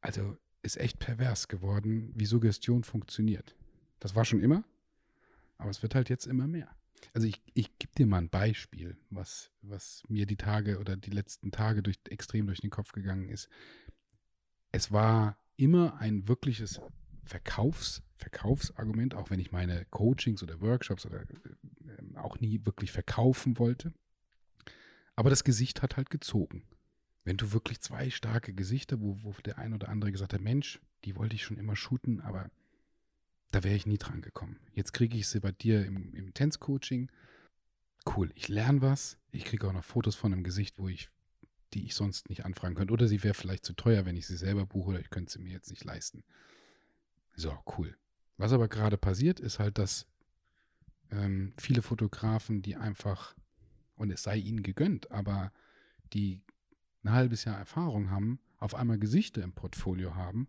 also ist echt pervers geworden, wie Suggestion funktioniert. Das war schon immer, aber es wird halt jetzt immer mehr. Also ich, ich gebe dir mal ein Beispiel, was, was mir die Tage oder die letzten Tage durch, extrem durch den Kopf gegangen ist. Es war immer ein wirkliches Verkaufs, Verkaufsargument, auch wenn ich meine Coachings oder Workshops oder äh, auch nie wirklich verkaufen wollte. Aber das Gesicht hat halt gezogen. Wenn du wirklich zwei starke Gesichter, wo, wo der ein oder andere gesagt hat, Mensch, die wollte ich schon immer shooten, aber da wäre ich nie dran gekommen. Jetzt kriege ich sie bei dir im, im Tänzcoaching. Cool, ich lerne was. Ich kriege auch noch Fotos von einem Gesicht, wo ich, die ich sonst nicht anfragen könnte. Oder sie wäre vielleicht zu teuer, wenn ich sie selber buche, oder ich könnte sie mir jetzt nicht leisten. So, cool. Was aber gerade passiert, ist halt, dass ähm, viele Fotografen, die einfach, und es sei ihnen gegönnt, aber die ein halbes Jahr Erfahrung haben, auf einmal Gesichter im Portfolio haben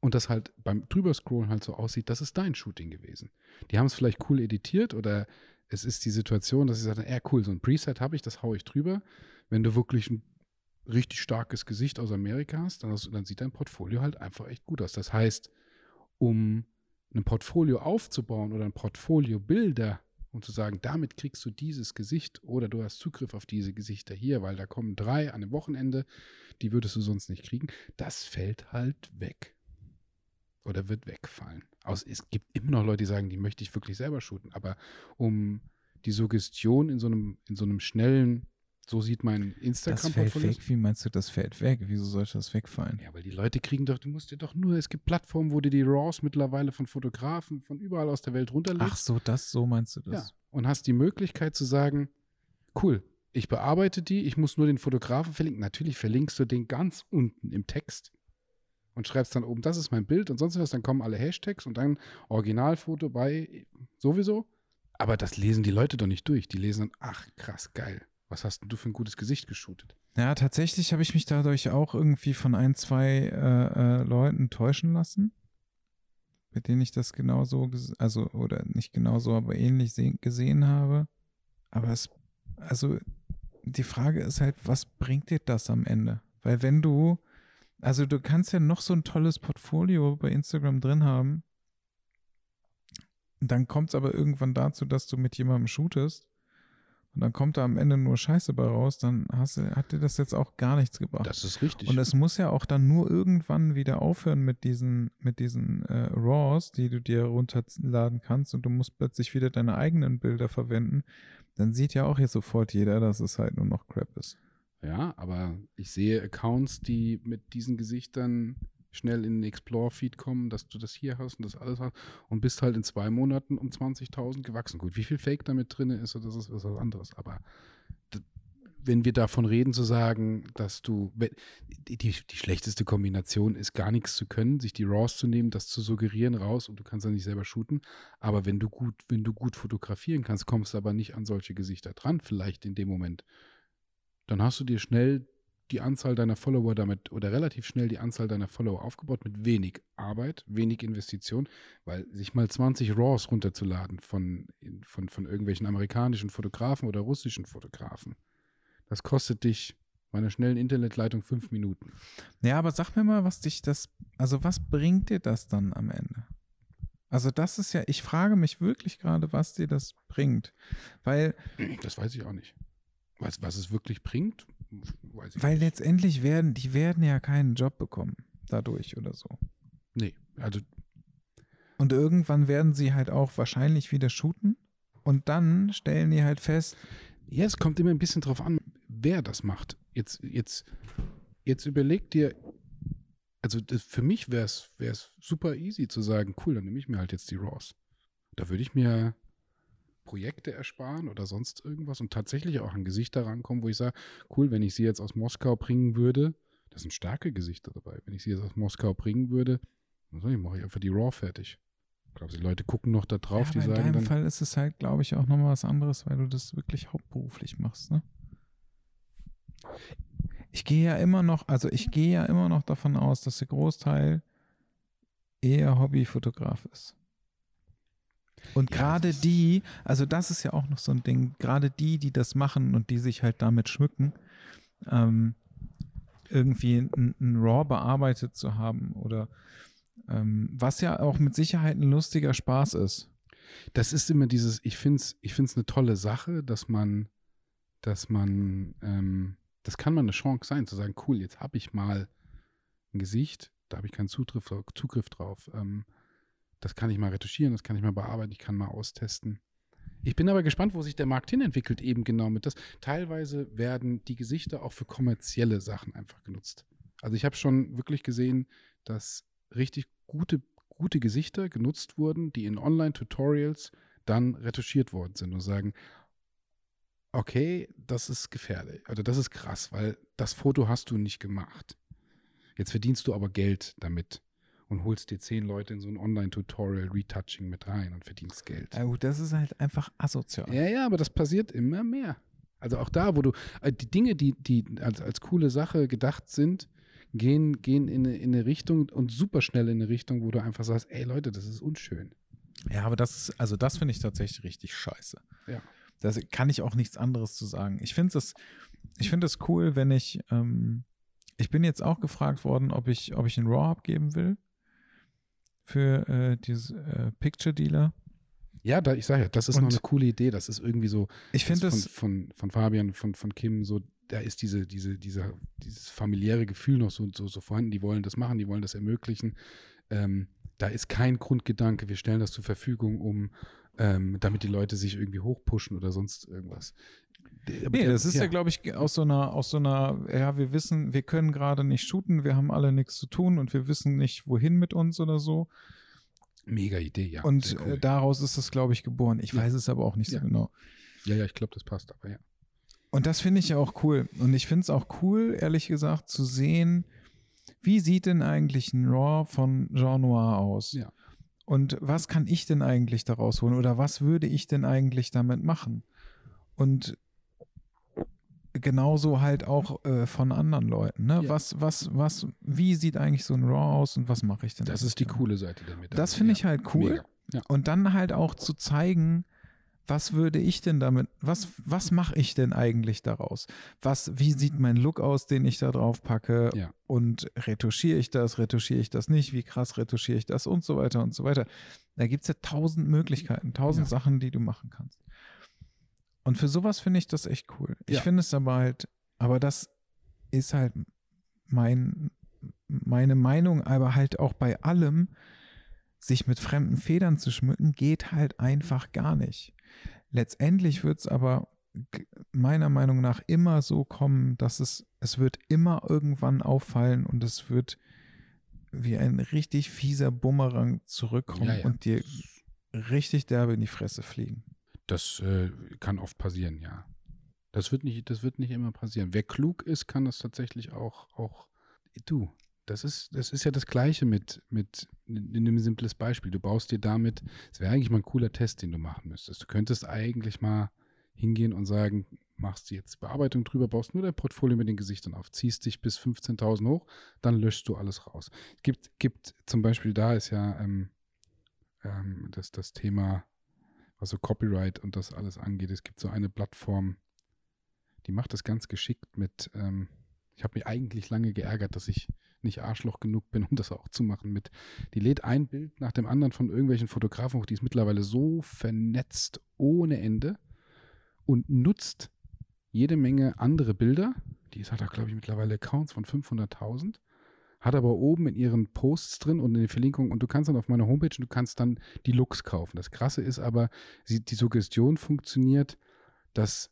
und das halt beim Drüberscrollen halt so aussieht, das ist dein Shooting gewesen. Die haben es vielleicht cool editiert oder es ist die Situation, dass sie sagen, ja cool, so ein Preset habe ich, das haue ich drüber. Wenn du wirklich ein richtig starkes Gesicht aus Amerika hast, dann, hast, dann sieht dein Portfolio halt einfach echt gut aus. Das heißt, um ein Portfolio aufzubauen oder ein Portfolio Bilder und zu sagen, damit kriegst du dieses Gesicht oder du hast Zugriff auf diese Gesichter hier, weil da kommen drei an einem Wochenende, die würdest du sonst nicht kriegen, das fällt halt weg. Oder wird wegfallen. Also es gibt immer noch Leute, die sagen, die möchte ich wirklich selber shooten, aber um die Suggestion in so einem, in so einem schnellen so sieht mein Instagram-Portfolio. Das fällt weg. Wie meinst du, das fällt weg? Wieso sollte das wegfallen? Ja, weil die Leute kriegen doch, du musst dir doch nur, es gibt Plattformen, wo du die RAWs mittlerweile von Fotografen von überall aus der Welt runterlädst. Ach so, das, so meinst du das? Ja. Und hast die Möglichkeit zu sagen, cool, ich bearbeite die, ich muss nur den Fotografen verlinken. Natürlich verlinkst du den ganz unten im Text und schreibst dann oben, das ist mein Bild und sonst was, dann kommen alle Hashtags und dann Originalfoto bei sowieso. Aber das lesen die Leute doch nicht durch. Die lesen dann, ach krass, geil. Was hast denn du für ein gutes Gesicht geshootet? Ja, tatsächlich habe ich mich dadurch auch irgendwie von ein, zwei äh, äh, Leuten täuschen lassen, mit denen ich das genauso, also oder nicht genauso, aber ähnlich gesehen habe. Aber es, also die Frage ist halt, was bringt dir das am Ende? Weil wenn du, also du kannst ja noch so ein tolles Portfolio bei Instagram drin haben, dann kommt es aber irgendwann dazu, dass du mit jemandem shootest und dann kommt da am Ende nur Scheiße bei raus, dann hast du, hat dir das jetzt auch gar nichts gebracht. Das ist richtig. Und es muss ja auch dann nur irgendwann wieder aufhören mit diesen, mit diesen äh, RAWs, die du dir runterladen kannst und du musst plötzlich wieder deine eigenen Bilder verwenden. Dann sieht ja auch jetzt sofort jeder, dass es halt nur noch Crap ist. Ja, aber ich sehe Accounts, die mit diesen Gesichtern schnell in den Explore-Feed kommen, dass du das hier hast und das alles hast und bist halt in zwei Monaten um 20.000 gewachsen. Gut, wie viel Fake damit drin ist, das ist was anderes. Aber wenn wir davon reden, zu sagen, dass du, die, die, schlechteste Kombination ist, gar nichts zu können, sich die RAWs zu nehmen, das zu suggerieren raus und du kannst dann nicht selber shooten. Aber wenn du gut, wenn du gut fotografieren kannst, kommst du aber nicht an solche Gesichter dran, vielleicht in dem Moment, dann hast du dir schnell die Anzahl deiner Follower damit oder relativ schnell die Anzahl deiner Follower aufgebaut mit wenig Arbeit, wenig Investition, weil sich mal 20 RAWs runterzuladen von, von, von irgendwelchen amerikanischen Fotografen oder russischen Fotografen, das kostet dich bei einer schnellen Internetleitung fünf Minuten. Ja, aber sag mir mal, was dich das, also was bringt dir das dann am Ende? Also das ist ja, ich frage mich wirklich gerade, was dir das bringt. Weil. Das weiß ich auch nicht. Was, was es wirklich bringt, Weil nicht. letztendlich werden, die werden ja keinen Job bekommen dadurch oder so. Nee, also. Und irgendwann werden sie halt auch wahrscheinlich wieder shooten. Und dann stellen die halt fest. Ja, es kommt immer ein bisschen drauf an, wer das macht. Jetzt, jetzt, jetzt überleg dir, also das, für mich wäre es super easy zu sagen, cool, dann nehme ich mir halt jetzt die RAWs. Da würde ich mir Projekte ersparen oder sonst irgendwas und tatsächlich auch an Gesichter rankommen, wo ich sage, cool, wenn ich sie jetzt aus Moskau bringen würde, das sind starke Gesichter dabei, wenn ich sie jetzt aus Moskau bringen würde, dann mache ich einfach die RAW fertig. Ich glaube, die Leute gucken noch da drauf, ja, die aber sagen in deinem dann, Fall ist es halt, glaube ich, auch nochmal was anderes, weil du das wirklich hauptberuflich machst, ne? Ich gehe ja immer noch, also ich gehe ja immer noch davon aus, dass der Großteil eher Hobbyfotograf ist. Und gerade die, also das ist ja auch noch so ein Ding, gerade die, die das machen und die sich halt damit schmücken, ähm, irgendwie ein, ein RAW bearbeitet zu haben oder ähm, was ja auch mit Sicherheit ein lustiger Spaß ist. das ist immer dieses, ich finde es ich find's eine tolle Sache, dass man, dass man, ähm, das kann mal eine Chance sein, zu sagen, cool, jetzt habe ich mal ein Gesicht, da habe ich keinen Zugriff, Zugriff drauf. Ähm, das kann ich mal retuschieren, das kann ich mal bearbeiten, ich kann mal austesten. Ich bin aber gespannt, wo sich der Markt hin entwickelt, eben genau mit das. Teilweise werden die Gesichter auch für kommerzielle Sachen einfach genutzt. Also ich habe schon wirklich gesehen, dass richtig gute, gute Gesichter genutzt wurden, die in Online-Tutorials dann retuschiert worden sind und sagen, okay, das ist gefährlich oder das ist krass, weil das Foto hast du nicht gemacht. Jetzt verdienst du aber Geld damit und holst dir zehn Leute in so ein Online-Tutorial Retouching mit rein und verdienst Geld. Ja gut, das ist halt einfach asozial. Ja, ja, aber das passiert immer mehr. Also auch da, wo du, äh, die Dinge, die, die als, als coole Sache gedacht sind, gehen, gehen in, eine, in eine Richtung und super schnell in eine Richtung, wo du einfach sagst, ey Leute, das ist unschön. Ja, aber das ist, also das finde ich tatsächlich richtig scheiße. Ja. Da kann ich auch nichts anderes zu sagen. Ich finde es, ich finde es cool, wenn ich, ähm, ich bin jetzt auch gefragt worden, ob ich, ob ich einen RAW abgeben will für äh, dieses äh, Picture Dealer. Ja, da, ich sage ja, das ist Und- noch eine coole Idee. Das ist irgendwie so, Ich finde das das, von, von, von Fabian, von, von Kim, so, da ist diese, diese, dieser, dieses familiäre Gefühl noch so, so, so vorhanden. Die wollen das machen, die wollen das ermöglichen. Ähm, da ist kein Grundgedanke, wir stellen das zur Verfügung, um ähm, damit die Leute sich irgendwie hochpushen oder sonst irgendwas. Nee, das ist ja, glaube ich, aus so einer, aus so einer, ja, wir wissen, wir können gerade nicht shooten, wir haben alle nichts zu tun und wir wissen nicht, wohin mit uns oder so. Mega Idee, ja. und sehr cool. äh, daraus ist das, glaube ich, geboren. Ich Ja. weiß es aber auch nicht Ja. so genau. ja, ja, ich glaube, das passt, aber ja. Und das finde ich ja auch cool. Und ich finde es auch cool, ehrlich gesagt, zu sehen, wie sieht denn eigentlich ein RAW von Jean Noir aus? Ja. Und was kann ich denn eigentlich daraus holen? Oder was würde ich denn eigentlich damit machen? Und genauso halt auch äh, von anderen Leuten. Ne? Ja. Was, was, was, wie sieht eigentlich so ein RAW aus und was mache ich denn? Das damit? ist die coole Seite der Medaille. Das finde ja. ich halt cool. Ja. Und dann halt auch zu zeigen, was würde ich denn damit, was, was mache ich denn eigentlich daraus? Was, wie sieht mein Look aus, den ich da drauf packe? Ja. Und retuschiere ich das, retuschiere ich das nicht? Wie krass retuschiere ich das und so weiter und so weiter. Da gibt es ja tausend Möglichkeiten, tausend Ja. Sachen, die du machen kannst. Und für sowas finde ich das echt cool. Ich Ja. finde es aber halt, aber das ist halt mein, meine Meinung, aber halt auch bei allem, sich mit fremden Federn zu schmücken, geht halt einfach gar nicht. Letztendlich wird es aber meiner Meinung nach immer so kommen, dass es, es wird immer irgendwann auffallen und es wird wie ein richtig fieser Bumerang zurückkommen Ja, ja. und dir richtig derbe in die Fresse fliegen. Das äh, kann oft passieren, ja. Das wird nicht, das wird nicht immer passieren. Wer klug ist, kann das tatsächlich auch, auch du. Das ist, das ist ja das Gleiche mit, mit in einem simples Beispiel. Du baust dir damit, es wäre eigentlich mal ein cooler Test, den du machen müsstest. Du könntest eigentlich mal hingehen und sagen, machst jetzt Bearbeitung drüber, baust nur dein Portfolio mit den Gesichtern auf, ziehst dich bis 15.000 hoch, dann löschst du alles raus. Es gibt, gibt zum Beispiel, da ist ja ähm, ähm, das, das Thema, was so Copyright und das alles angeht. Es gibt so eine Plattform, die macht das ganz geschickt mit, ähm, ich habe mich eigentlich lange geärgert, dass ich nicht Arschloch genug bin, um das auch zu machen mit, die lädt ein Bild nach dem anderen von irgendwelchen Fotografen hoch, die ist mittlerweile so vernetzt ohne Ende und nutzt jede Menge andere Bilder. Die hat auch, glaube ich, mittlerweile Accounts von 500.000. Hat aber oben in ihren Posts drin und in den Verlinkungen und du kannst dann auf meiner Homepage und du kannst dann die Looks kaufen. Das Krasse ist aber, die Suggestion funktioniert, dass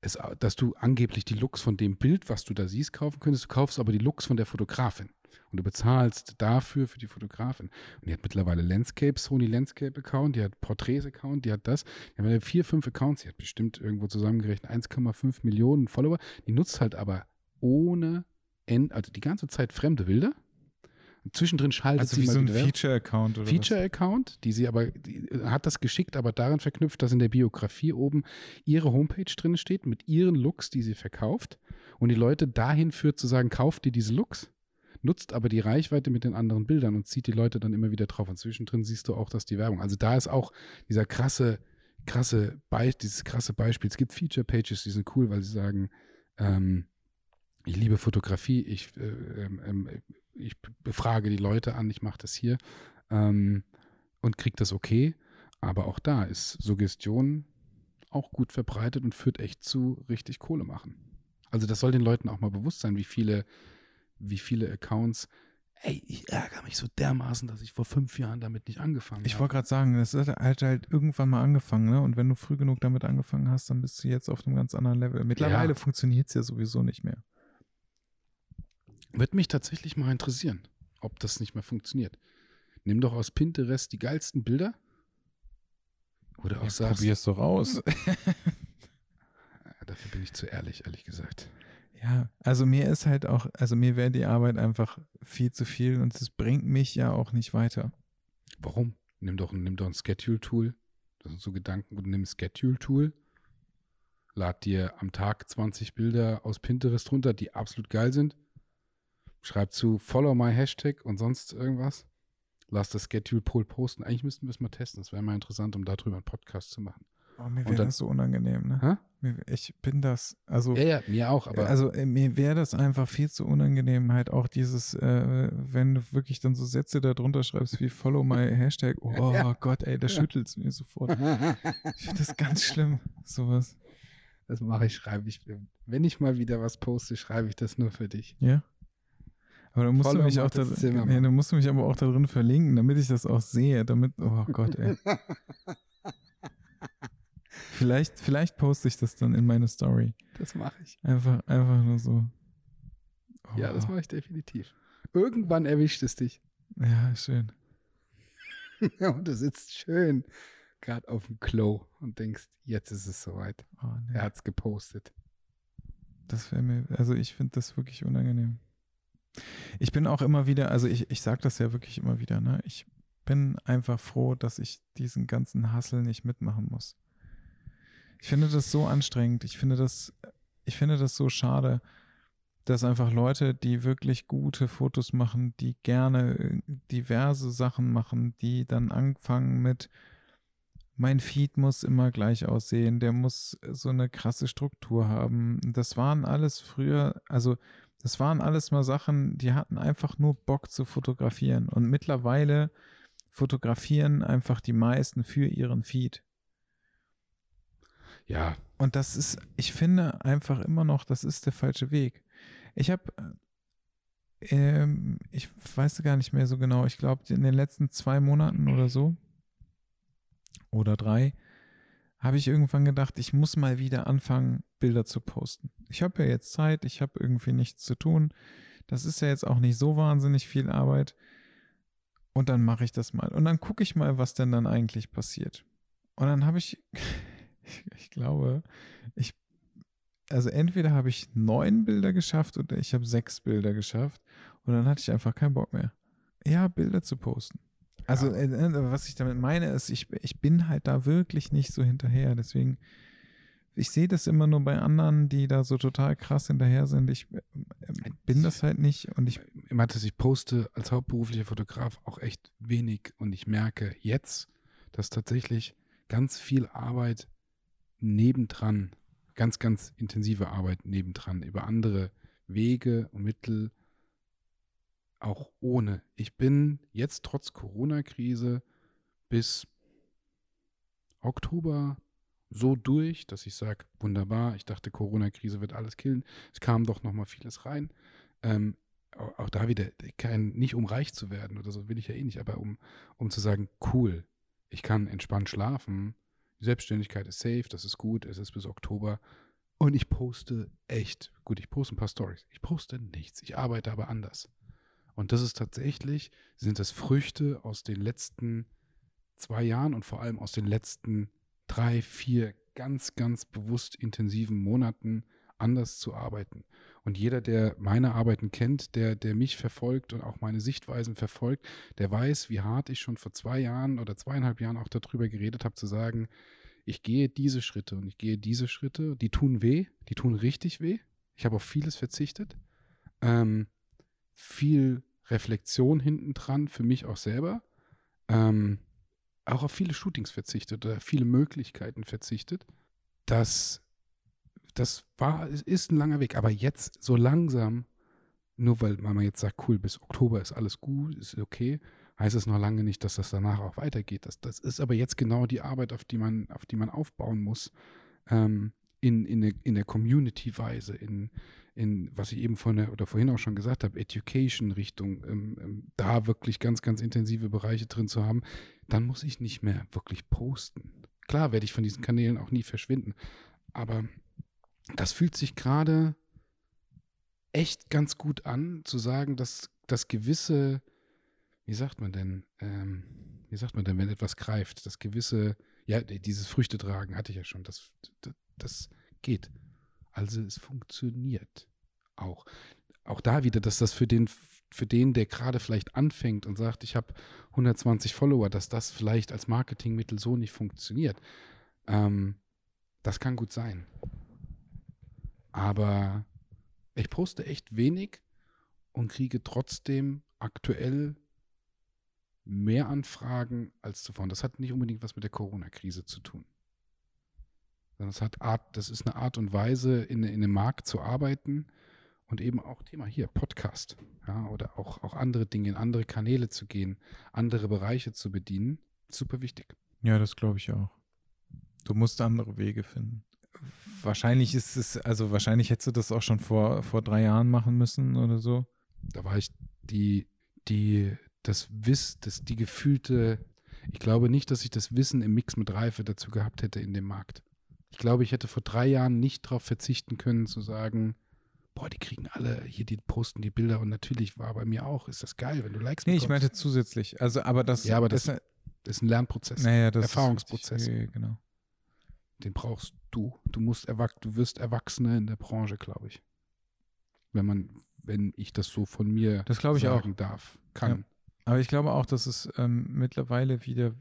es, dass du angeblich die Looks von dem Bild, was du da siehst, kaufen könntest. Du kaufst aber die Looks von der Fotografin. Und du bezahlst dafür für die Fotografin. Und die hat mittlerweile Landscape, Sony Landscape Account, die hat Porträts Account, die hat das. Die haben vier, fünf Accounts, die hat bestimmt irgendwo zusammengerechnet 1,5 Millionen Follower. Die nutzt halt aber ohne also die ganze Zeit fremde Bilder. Zwischendrin schaltet Also sie wie mal so ein Feature-Account oder? Feature-Account, die sie aber, die hat das geschickt, aber daran verknüpft, dass in der Biografie oben ihre Homepage drin steht mit ihren Looks, die sie verkauft und die Leute dahin führt zu sagen, kauft dir diese Looks, nutzt aber die Reichweite mit den anderen Bildern und zieht die Leute dann immer wieder drauf. Und zwischendrin siehst du auch, dass die Werbung, also da ist auch dieser krasse, krasse, Be dieses krasse Beispiel. Es gibt Feature-Pages, die sind cool, weil sie sagen, ähm, ich liebe Fotografie, ich, äh, ähm, ich befrage die Leute an, ich mache das hier ähm, und kriege das okay. Aber auch da ist Suggestion auch gut verbreitet und führt echt zu richtig Kohle machen. Also das soll den Leuten auch mal bewusst sein, wie viele, wie viele Accounts. Ey, ich ärgere mich so dermaßen, dass ich vor fünf Jahren damit nicht angefangen Ich habe. wollte gerade sagen, das hat halt, halt irgendwann mal angefangen, ne? Und wenn du früh genug damit angefangen hast, dann bist du jetzt auf einem ganz anderen Level. Mittlerweile Ja. funktioniert es ja sowieso nicht mehr. Wird mich tatsächlich mal interessieren, ob das nicht mehr funktioniert. Nimm doch aus Pinterest die geilsten Bilder. Oder auch Ja, sagst, probier's doch aus. Dafür bin ich zu ehrlich, ehrlich gesagt. Ja, also mir ist halt auch, also mir wäre die Arbeit einfach viel zu viel und es bringt mich ja auch nicht weiter. Warum? Nimm doch, nimm doch ein Schedule-Tool. Das sind so Gedanken. Und nimm ein Schedule-Tool. Lad dir am Tag 20 Bilder aus Pinterest runter, die absolut geil sind. Schreib zu Follow my Hashtag und sonst irgendwas. Lass das Schedule-Pool posten. Eigentlich müssten wir es mal testen. Das wäre mal interessant, um darüber einen Podcast zu machen. Oh, mir wäre das so unangenehm, ne? Hä? Ich bin das, also, Ja, ja, mir auch, aber also äh, mir wäre das einfach viel zu unangenehm, halt auch dieses, äh, wenn du wirklich dann so Sätze da drunter schreibst wie Follow my Hashtag, oh Ja. Gott, ey, da schüttelt es mir sofort. Ich finde das ganz schlimm, sowas. das mache ich, schreibe ich. Wenn ich mal wieder was poste, schreibe ich das nur für dich. Ja. Aber dann musst du mich auch da, nee, dann musst du mich aber auch da drin verlinken, damit ich das auch sehe, damit, oh Gott, ey. Vielleicht, vielleicht poste ich das dann in meine Story. Das mache ich. Einfach, einfach nur so. Oh, Ja, das mache ich definitiv. Irgendwann erwischt es dich. Ja, schön. und du sitzt schön gerade auf dem Klo und denkst, jetzt ist es soweit. Oh, nee. Er hat's gepostet. Das wäre mir, also ich finde das wirklich unangenehm. Ich bin auch immer wieder, also ich, ich sage das ja wirklich immer wieder, ne? Ich bin einfach froh, dass ich diesen ganzen Hassel nicht mitmachen muss. Ich finde das so anstrengend. Ich finde das, ich finde das so schade, dass einfach Leute, die wirklich gute Fotos machen, die gerne äh, diverse Sachen machen, die dann anfangen mit mein Feed muss immer gleich aussehen, der muss so eine krasse Struktur haben. Das waren alles früher, also das waren alles mal Sachen, die hatten einfach nur Bock zu fotografieren. Und mittlerweile fotografieren einfach die meisten für ihren Feed. Ja, Und das ist, ich finde einfach immer noch, das ist der falsche Weg. Ich habe, ähm, ich weiß gar nicht mehr so genau, ich glaube in den letzten zwei Monaten oder so oder drei, habe ich irgendwann gedacht, ich muss mal wieder anfangen, Bilder zu posten. Ich habe ja jetzt Zeit, ich habe irgendwie nichts zu tun. Das ist ja jetzt auch nicht so wahnsinnig viel Arbeit. Und dann mache ich das mal. Und dann gucke ich mal, was denn dann eigentlich passiert. Und dann habe ich, ich, glaube, ich, also entweder habe ich neun Bilder geschafft oder ich habe sechs Bilder geschafft. Und dann hatte ich einfach keinen Bock mehr. Ja, Bilder zu posten. Also, äh, äh, was ich damit meine, ist, ich, ich bin halt da wirklich nicht so hinterher. Deswegen, ich sehe das immer nur bei anderen, die da so total krass hinterher sind. Ich äh, bin das halt nicht und ich. Mathis, ich poste als hauptberuflicher Fotograf auch echt wenig und ich merke jetzt, dass tatsächlich ganz viel Arbeit nebendran, ganz, ganz intensive Arbeit nebendran über andere Wege und Mittel, auch ohne. Ich bin jetzt trotz Corona-Krise bis Oktober so durch, dass ich sage, wunderbar, ich dachte, Corona-Krise wird alles killen. Es kam doch noch mal vieles rein. Ähm, auch da wieder, kein, nicht um reich zu werden oder so, will ich ja eh nicht, aber um, um zu sagen, cool, ich kann entspannt schlafen, die Selbstständigkeit ist safe, das ist gut, es ist bis Oktober und ich poste echt, gut, ich poste ein paar Stories, ich poste nichts, ich arbeite aber anders. Und das ist tatsächlich, sind das Früchte aus den letzten zwei Jahren und vor allem aus den letzten drei, vier ganz, ganz bewusst intensiven Monaten anders zu arbeiten. Und jeder, der meine Arbeiten kennt, der, der mich verfolgt und auch meine Sichtweisen verfolgt, der weiß, wie hart ich schon vor zwei Jahren oder zweieinhalb Jahren auch darüber geredet habe, zu sagen, ich gehe diese Schritte und ich gehe diese Schritte, die tun weh, die tun richtig weh. Ich habe auf vieles verzichtet. Ähm, viel Reflexion hinten dran, für mich auch selber. Ähm, auch auf viele Shootings verzichtet oder viele Möglichkeiten verzichtet. Das, das war, ist ein langer Weg. Aber jetzt so langsam, nur weil man jetzt sagt, cool, bis Oktober ist alles gut, ist okay, heißt es noch lange nicht, dass das danach auch weitergeht. Das, das ist aber jetzt genau die Arbeit, auf die man, auf die man aufbauen muss. Ähm, in, in, der, in der Community-Weise, in, in, was ich eben der, oder vorhin auch schon gesagt habe, Education-Richtung, ähm, ähm, da wirklich ganz, ganz intensive Bereiche drin zu haben, dann muss ich nicht mehr wirklich posten. Klar werde ich von diesen Kanälen auch nie verschwinden, aber das fühlt sich gerade echt ganz gut an, zu sagen, dass das gewisse, wie sagt man denn, ähm, wie sagt man denn, wenn etwas greift, das gewisse, ja, dieses Früchte tragen hatte ich ja schon, das, das, das geht. Also es funktioniert auch. Auch da wieder, dass das für den, für den, der gerade vielleicht anfängt und sagt, ich habe 120 Follower, dass das vielleicht als Marketingmittel so nicht funktioniert. Ähm, das kann gut sein. Aber ich poste echt wenig und kriege trotzdem aktuell mehr Anfragen als zuvor. Und das hat nicht unbedingt was mit der Corona-Krise zu tun. Das hat Art, das ist eine Art und Weise, in, in einem Markt zu arbeiten und eben auch Thema hier, Podcast, ja, oder auch, auch andere Dinge, in andere Kanäle zu gehen, andere Bereiche zu bedienen, super wichtig. Ja, das glaube ich auch. Du musst andere Wege finden. Wahrscheinlich ist es, also wahrscheinlich hättest du das auch schon vor, vor drei Jahren machen müssen oder so. Da war ich die, die, das Wiss, das, die gefühlte, ich glaube nicht, dass ich das Wissen im Mix mit Reife dazu gehabt hätte in dem Markt. Ich glaube, ich hätte vor drei Jahren nicht darauf verzichten können, zu sagen, boah, die kriegen alle hier, die posten die Bilder und natürlich war bei mir auch, ist das geil, wenn du Likes Nee, ich meinte zusätzlich. Also, aber das, ja, aber das, das ist ein Lernprozess, naja, das Erfahrungsprozess. Ist, genau. Den brauchst du. Du musst erwach du wirst Erwachsene in der Branche, glaube ich. Wenn man, wenn ich das so von mir das ich sagen auch. darf, kann. Ja. Aber ich glaube auch, dass es ähm, mittlerweile wieder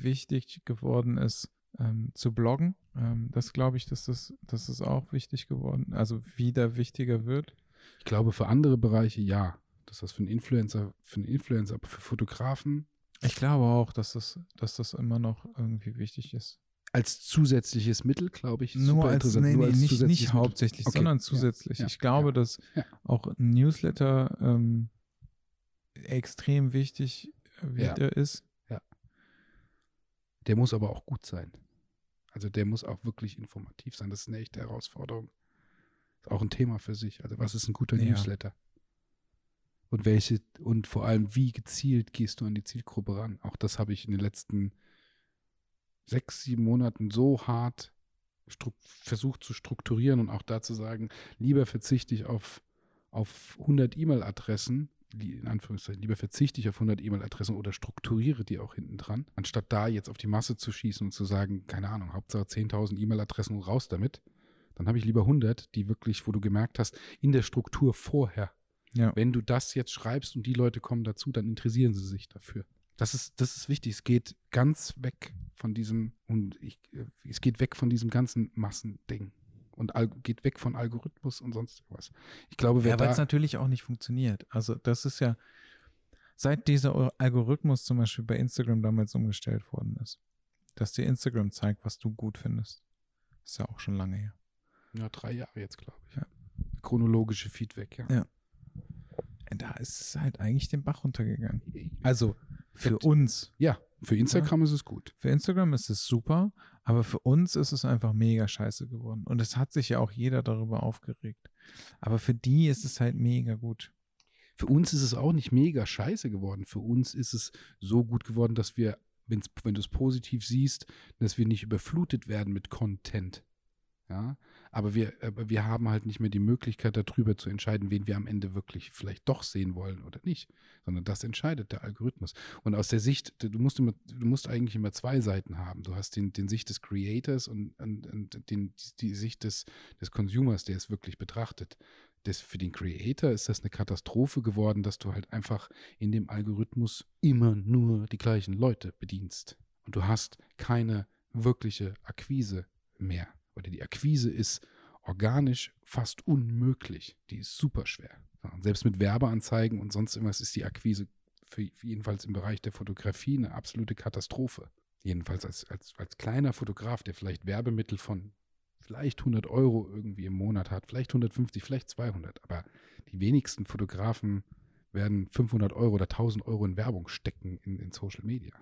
wichtig geworden ist, ähm, zu bloggen. Ähm, das glaube ich, dass das, das ist auch wichtig geworden, also wieder wichtiger wird. Ich glaube, für andere Bereiche ja. Dass das für einen Influencer, für einen Influencer, aber für Fotografen. Ich glaube auch, dass das, dass das immer noch irgendwie wichtig ist. Als zusätzliches Mittel, glaube ich, nur als, nee, nee, als nicht, nicht hauptsächlich, okay. sondern zusätzlich. Ja, ja, ich glaube, ja, dass auch ein Newsletter ähm, extrem wichtig wieder ist der muss aber auch gut sein. Also der muss auch wirklich informativ sein. Das ist eine echte Herausforderung. Ist auch ein Thema für sich. Also was ist ein guter ja. Newsletter? Und welche, und vor allem, wie gezielt gehst du an die Zielgruppe ran? Auch das habe ich in den letzten sechs, sieben Monaten so hart versucht zu strukturieren und auch da zu sagen, lieber verzichte ich auf, auf 100 E-Mail-Adressen, in Anführungszeichen, lieber verzichte ich auf 100 E-Mail-Adressen oder strukturiere die auch hinten dran, anstatt da jetzt auf die Masse zu schießen und zu sagen, keine Ahnung, Hauptsache 10.000 E-Mail-Adressen und raus damit. Dann habe ich lieber 100, die wirklich, wo du gemerkt hast, in der Struktur vorher. Ja. Wenn du das jetzt schreibst und die Leute kommen dazu, dann interessieren sie sich dafür. Das ist, das ist wichtig. Es geht ganz weg von diesem, und ich, äh, es geht weg von diesem ganzen Massending und geht weg von Algorithmus und sonst was. Ich glaube, wer Ja, weil es natürlich auch nicht funktioniert. Also das ist ja, seit dieser Algorithmus zum Beispiel bei Instagram damals umgestellt worden ist, dass dir Instagram zeigt, was du gut findest. Ist ja auch schon lange her. ja, drei Jahre jetzt, glaube ich. Ja. Chronologische Feedback, ja. Ja. Da ist es halt eigentlich den Bach runtergegangen. Also für uns. Ja, für Instagram ist es gut. Für Instagram ist es super, aber für uns ist es einfach mega scheiße geworden. Und es hat sich ja auch jeder darüber aufgeregt. Aber für die ist es halt mega gut. Für uns ist es auch nicht mega scheiße geworden. Für uns ist es so gut geworden, dass wir, wenn du es positiv siehst, dass wir nicht überflutet werden mit Content. Ja, aber wir, aber wir haben halt nicht mehr die Möglichkeit, darüber zu entscheiden, wen wir am Ende wirklich vielleicht doch sehen wollen oder nicht, sondern das entscheidet der Algorithmus. Und aus der Sicht, du musst immer, du musst eigentlich immer zwei Seiten haben. Du hast den, den Sicht des Creators und, und, und den, die Sicht des, des Consumers, der es wirklich betrachtet. Das, für den Creator ist das eine Katastrophe geworden, dass du halt einfach in dem Algorithmus immer nur die gleichen Leute bedienst. Und du hast keine wirkliche Akquise mehr. Oder die Akquise ist organisch fast unmöglich. Die ist super schwer. Selbst mit Werbeanzeigen und sonst irgendwas ist die Akquise für, für jedenfalls im Bereich der Fotografie eine absolute Katastrophe. Jedenfalls als, als, als kleiner Fotograf, der vielleicht Werbemittel von vielleicht 100 Euro irgendwie im Monat hat, vielleicht 150, vielleicht 200. Aber die wenigsten Fotografen werden 500 Euro oder 1000 Euro in Werbung stecken in, in Social Media.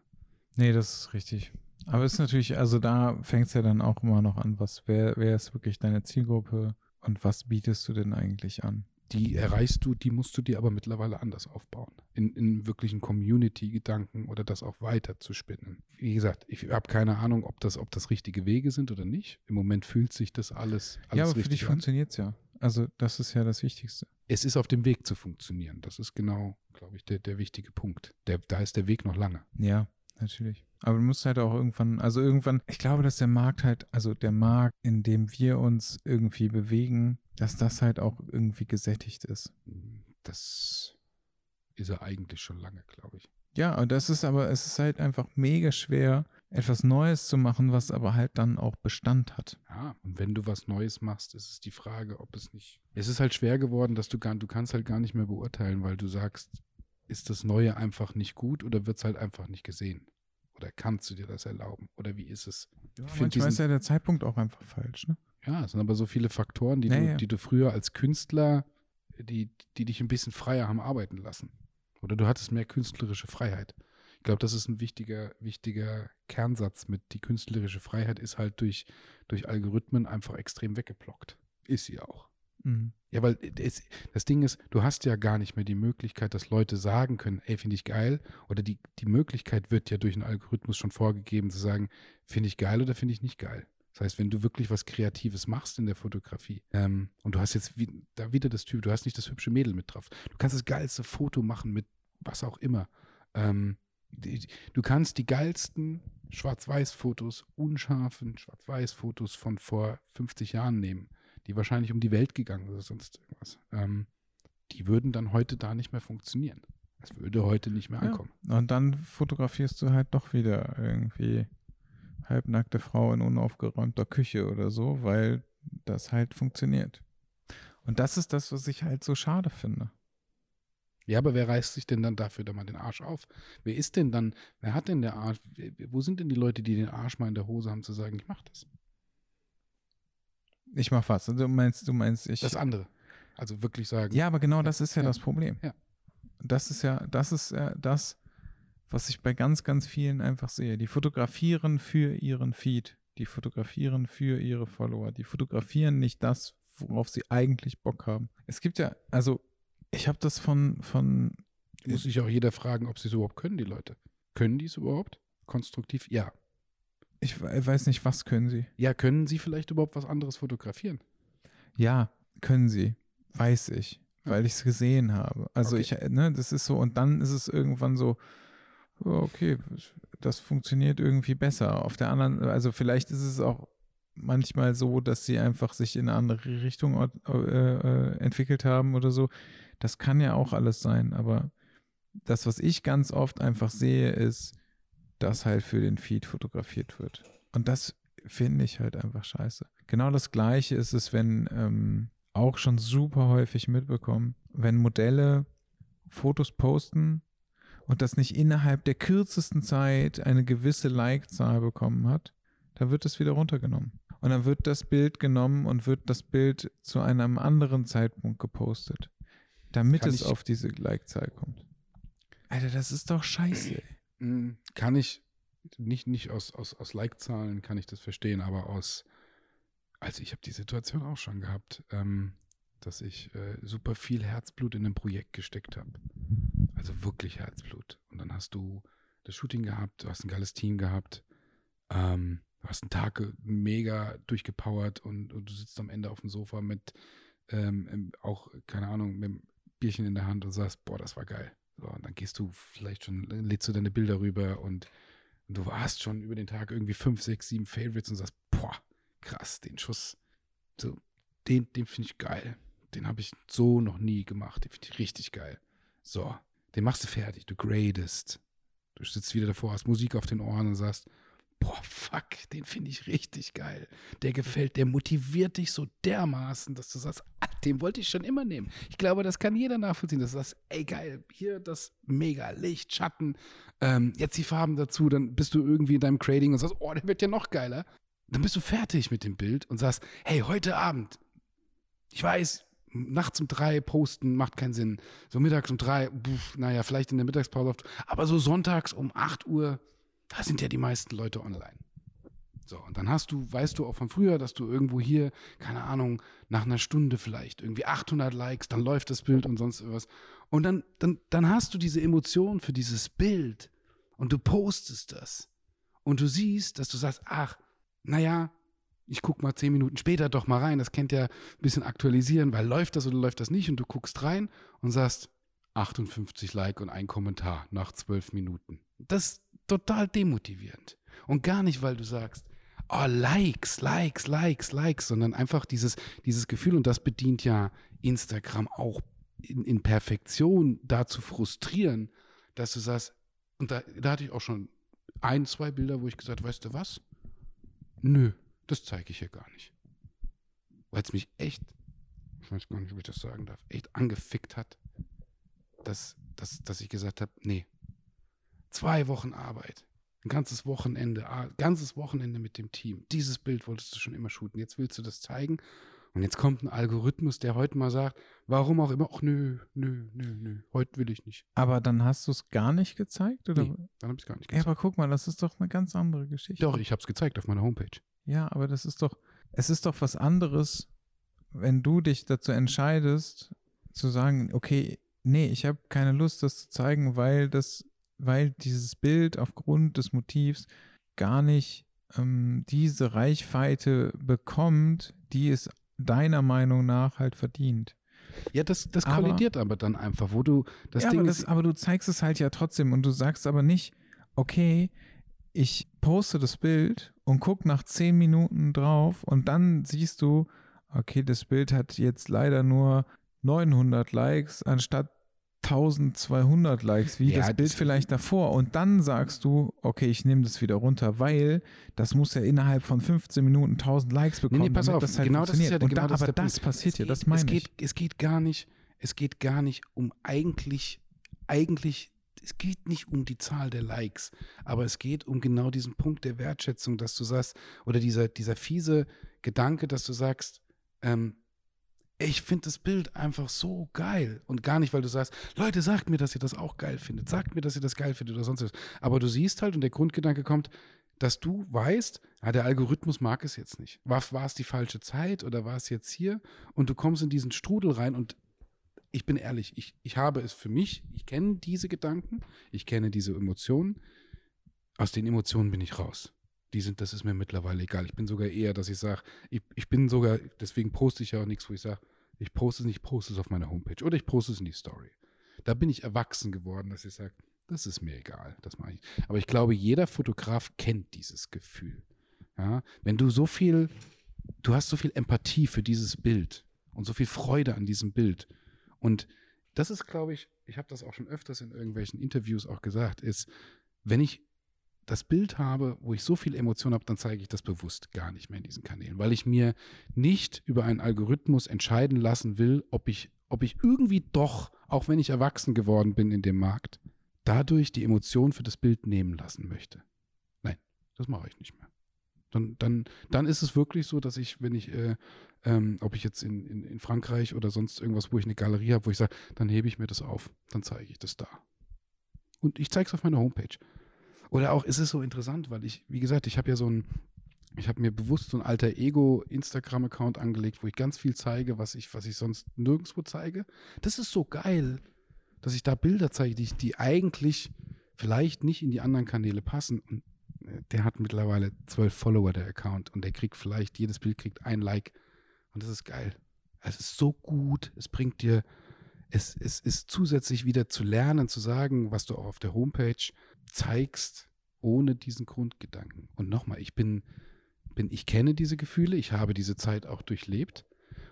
Nee, das ist richtig. Aber es ist natürlich, also da fängt es ja dann auch immer noch an, was, wer, wer ist wirklich deine Zielgruppe und was bietest du denn eigentlich an? Die erreichst du, die musst du dir aber mittlerweile anders aufbauen. In, in wirklichen Community-Gedanken oder das auch weiter zu spinnen. Wie gesagt, ich habe keine Ahnung, ob das, ob das richtige Wege sind oder nicht. Im Moment fühlt sich das alles, alles ja, aber für dich funktioniert es ja. Also das ist ja das Wichtigste. Es ist auf dem Weg zu funktionieren. Das ist genau, glaube ich, der, der wichtige Punkt. Der, da ist der Weg noch lange. Ja, natürlich. Aber du musst halt auch irgendwann, also irgendwann, ich glaube, dass der Markt halt, also der Markt, in dem wir uns irgendwie bewegen, dass das halt auch irgendwie gesättigt ist. Das ist er eigentlich schon lange, glaube ich. Ja, und das ist aber, es ist halt einfach mega schwer, etwas Neues zu machen, was aber halt dann auch Bestand hat. Ja, und wenn du was Neues machst, ist es die Frage, ob es nicht. Es ist halt schwer geworden, dass du gar, du kannst halt gar nicht mehr beurteilen, weil du sagst, ist das Neue einfach nicht gut oder wird es halt einfach nicht gesehen? Oder kannst du dir das erlauben? Oder wie ist es? Ja, Ich manchmal ist diesen- ja der Zeitpunkt auch einfach falsch, ne? Ja, es sind aber so viele Faktoren, die, Ja, du, ja. die du früher als Künstler, die, die dich ein bisschen freier haben arbeiten lassen. Oder du hattest mehr künstlerische Freiheit. Ich glaube, das ist ein wichtiger, wichtiger Kernsatz mit die künstlerische Freiheit ist halt durch, durch Algorithmen einfach extrem weggeblockt. Ist sie auch. Mhm. Ja, weil es, das Ding ist, du hast ja gar nicht mehr die Möglichkeit, dass Leute sagen können, ey, finde ich geil. Oder die, die Möglichkeit wird ja durch einen Algorithmus schon vorgegeben, zu sagen, finde ich geil oder finde ich nicht geil. Das heißt, wenn du wirklich was Kreatives machst in der Fotografie ähm, und du hast jetzt wie, da wieder das Typ, du hast nicht das hübsche Mädel mit drauf. Du kannst das geilste Foto machen mit was auch immer. Ähm, du kannst die geilsten Schwarz-Weiß-Fotos, unscharfen Schwarz-Weiß-Fotos von vor 50 Jahren nehmen die wahrscheinlich um die Welt gegangen sind oder sonst irgendwas, ähm, die würden dann heute da nicht mehr funktionieren. Es würde heute nicht mehr Ja. ankommen. Und dann fotografierst du halt doch wieder irgendwie halbnackte Frau in unaufgeräumter Küche oder so, weil das halt funktioniert. Und das ist das, was ich halt so schade finde. Ja, aber wer reißt sich denn dann dafür da mal den Arsch auf? Wer ist denn dann, wer hat denn der Arsch, wo sind denn die Leute, die den Arsch mal in der Hose haben, zu sagen, ich mach das? Ich mach was. Du meinst, du meinst, ich. Das andere. Also wirklich sagen, Ja, aber genau das ist ja, Ja. das Problem. Ja. Das ist ja, das ist ja das, was ich bei ganz, ganz vielen einfach sehe. Die fotografieren für ihren Feed. Die fotografieren für ihre Follower. Die fotografieren nicht das, worauf sie eigentlich Bock haben. Es gibt ja, also ich habe das von, von muss sich auch jeder fragen, ob sie es überhaupt können, die Leute. Können die es überhaupt? Konstruktiv? Ja. Ich we- weiß nicht, was können sie. Ja, können sie vielleicht überhaupt was anderes fotografieren? Ja, können sie. Weiß ich, weil ich es gesehen habe. Also Okay. ich, ne, das ist so, und dann ist es irgendwann so, oh, okay, das funktioniert irgendwie besser. Auf der anderen, also vielleicht ist es auch manchmal so, dass sie einfach sich in eine andere Richtung äh, äh, entwickelt haben oder so. Das kann ja auch alles sein, aber das, was ich ganz oft einfach sehe, ist, das halt für den Feed fotografiert wird. Und das finde ich halt einfach scheiße. Genau das gleiche ist es, wenn ähm, auch schon super häufig mitbekommen, wenn Modelle Fotos posten und das nicht innerhalb der kürzesten Zeit eine gewisse Like-Zahl bekommen hat, dann wird es wieder runtergenommen. Und dann wird das Bild genommen und wird das Bild zu einem anderen Zeitpunkt gepostet, damit Kann es auf diese Like-Zahl kommt. Alter, das ist doch scheiße. Mm, Kann ich nicht, nicht aus, aus, aus Like-Zahlen kann ich das verstehen, aber aus, also ich habe die Situation auch schon gehabt, ähm, dass ich äh, super viel Herzblut in ein Projekt gesteckt habe. Also wirklich Herzblut. Und dann hast du das Shooting gehabt, du hast ein geiles Team gehabt, ähm, du hast einen Tag mega durchgepowert und, und du sitzt am Ende auf dem Sofa mit ähm, auch, keine Ahnung, mit dem Bierchen in der Hand und sagst, boah, das war geil. So, und dann gehst du vielleicht schon, lädst du deine Bilder rüber und, und du hast schon über den Tag irgendwie fünf, sechs, sieben Favorites und sagst, boah, krass, den Schuss, so, den, den finde ich geil. Den habe ich so noch nie gemacht. Den finde ich richtig geil. So, den machst du fertig, du gradest. Du sitzt wieder davor, hast Musik auf den Ohren und sagst, boah, fuck, den finde ich richtig geil. Der gefällt, der motiviert dich so dermaßen, dass du sagst, ah, den wollte ich schon immer nehmen. Ich glaube, das kann jeder nachvollziehen, dass du sagst, ey geil, hier das mega Licht, Schatten, ähm, jetzt die Farben dazu, dann bist du irgendwie in deinem Grading und sagst, oh, der wird ja noch geiler. Dann bist du fertig mit dem Bild und sagst, hey, heute Abend, ich weiß, nachts um drei posten macht keinen Sinn. So mittags um drei, pf, naja, vielleicht in der Mittagspause, aber so sonntags um 8 Uhr, da sind ja die meisten Leute online. So, und dann hast du, weißt du auch von früher, dass du irgendwo hier, keine Ahnung, nach einer Stunde vielleicht irgendwie 800 Likes, dann läuft das Bild und sonst irgendwas. Und dann, dann, dann hast du diese Emotion für dieses Bild und du postest das. Und du siehst, dass du sagst, ach, naja, ich guck mal zehn Minuten später doch mal rein. Das kennt ja ein bisschen aktualisieren, weil läuft das oder läuft das nicht? Und du guckst rein und sagst 58 Like und ein Kommentar nach zwölf Minuten. Das total demotivierend. Und gar nicht, weil du sagst, oh, Likes, Likes, Likes, Likes, sondern einfach dieses, dieses Gefühl, und das bedient ja Instagram auch in, in Perfektion, da zu frustrieren, dass du sagst, und da, da hatte ich auch schon ein, zwei Bilder, wo ich gesagt, weißt du was? Nö, das zeige ich hier gar nicht. Weil es mich echt, ich weiß gar nicht, ob ich das sagen darf, echt angefickt hat, dass, dass, dass ich gesagt habe, nee, zwei Wochen Arbeit, ein ganzes Wochenende, ein ganzes Wochenende mit dem Team. Dieses Bild wolltest du schon immer shooten. Jetzt willst du das zeigen. Und jetzt kommt ein Algorithmus, der heute mal sagt, warum auch immer, ach nö, nö, nö, nö, heute will ich nicht. Aber dann hast du es gar nicht gezeigt? Oder? Nee, Dann habe ich es gar nicht Ja, gezeigt. aber guck mal, das ist doch eine ganz andere Geschichte. Doch, ich habe es gezeigt auf meiner Homepage. Ja, aber das ist doch, es ist doch was anderes, wenn du dich dazu entscheidest, zu sagen, okay, nee, ich habe keine Lust, das zu zeigen, weil das, weil dieses Bild aufgrund des Motivs gar nicht ähm, diese Reichweite bekommt, die es deiner Meinung nach halt verdient. Ja, das, das Aber- kollidiert aber dann einfach, wo du das ja, Ding aber, ist. das, aber du zeigst es halt ja trotzdem und du sagst aber nicht, okay, ich poste das Bild und guck nach zehn Minuten drauf und dann siehst du, okay, das Bild hat jetzt leider nur 900 Likes anstatt 1200 Likes, wie Ja, das Bild das- vielleicht davor. Und dann sagst du, okay, ich nehme das wieder runter, weil das muss ja innerhalb von 15 Minuten 1000 Likes bekommen. Nee, nee, pass auf, das halt genau das ist ja Und da, genau das ist aber das passiert Es ja, geht- das meine es geht, ich. Es geht gar nicht, es geht gar nicht um eigentlich, eigentlich, es geht nicht um die Zahl der Likes, aber es geht um genau diesen Punkt der Wertschätzung, dass du sagst, oder dieser, dieser fiese Gedanke, dass du sagst, ähm, ich finde das Bild einfach so geil. Und gar nicht, weil du sagst, Leute, sagt mir, dass ihr das auch geil findet. Sagt mir, dass ihr das geil findet oder sonst was. Aber du siehst halt und der Grundgedanke kommt, dass du weißt, ah, der Algorithmus mag es jetzt nicht. War, war es die falsche Zeit oder war es jetzt hier? Und du kommst in diesen Strudel rein und ich bin ehrlich, ich, ich habe es für mich, ich kenne diese Gedanken, ich kenne diese Emotionen. Aus den Emotionen bin ich raus. Die sind, das ist mir mittlerweile egal. Ich bin sogar eher, dass ich sage, ich, ich bin sogar, deswegen poste ich ja auch nichts, wo ich sage, ich poste es nicht, ich poste es auf meiner Homepage oder ich poste es in die Story. Da bin ich erwachsen geworden, dass ich sage, das ist mir egal, das mache ich. Aber ich glaube, jeder Fotograf kennt dieses Gefühl. Ja? Wenn du so viel, du hast so viel Empathie für dieses Bild und so viel Freude an diesem Bild. Und das ist, glaube ich, ich habe das auch schon öfters in irgendwelchen Interviews auch gesagt, ist, wenn ich das Bild habe, wo ich so viel Emotion habe, dann zeige ich das bewusst gar nicht mehr in diesen Kanälen, weil ich mir nicht über einen Algorithmus entscheiden lassen will, ob ich, ob ich irgendwie doch, auch wenn ich erwachsen geworden bin in dem Markt, dadurch die Emotion für das Bild nehmen lassen möchte. Nein, das mache ich nicht mehr. Dann, dann, dann ist es wirklich so, dass ich, wenn ich, äh, ähm, ob ich jetzt in, in, in Frankreich oder sonst irgendwas, wo ich eine Galerie habe, wo ich sage, dann hebe ich mir das auf, dann zeige ich das da. Und ich zeige es auf meiner Homepage. Oder auch ist es so interessant, weil ich, wie gesagt, ich habe ja so ein, ich habe mir bewusst so ein alter Ego Instagram-Account angelegt, wo ich ganz viel zeige, was ich, was ich sonst nirgendwo zeige. Das ist so geil, dass ich da Bilder zeige, die, die eigentlich vielleicht nicht in die anderen Kanäle passen. Und äh, der hat mittlerweile zwölf Follower, der Account, und der kriegt vielleicht, jedes Bild kriegt ein Like. Und das ist geil. Es ist so gut. Es bringt dir, es, es ist zusätzlich wieder zu lernen, zu sagen, was du auch auf der Homepage zeigst, ohne diesen Grundgedanken. Und nochmal, ich bin, bin, ich kenne diese Gefühle, ich habe diese Zeit auch durchlebt.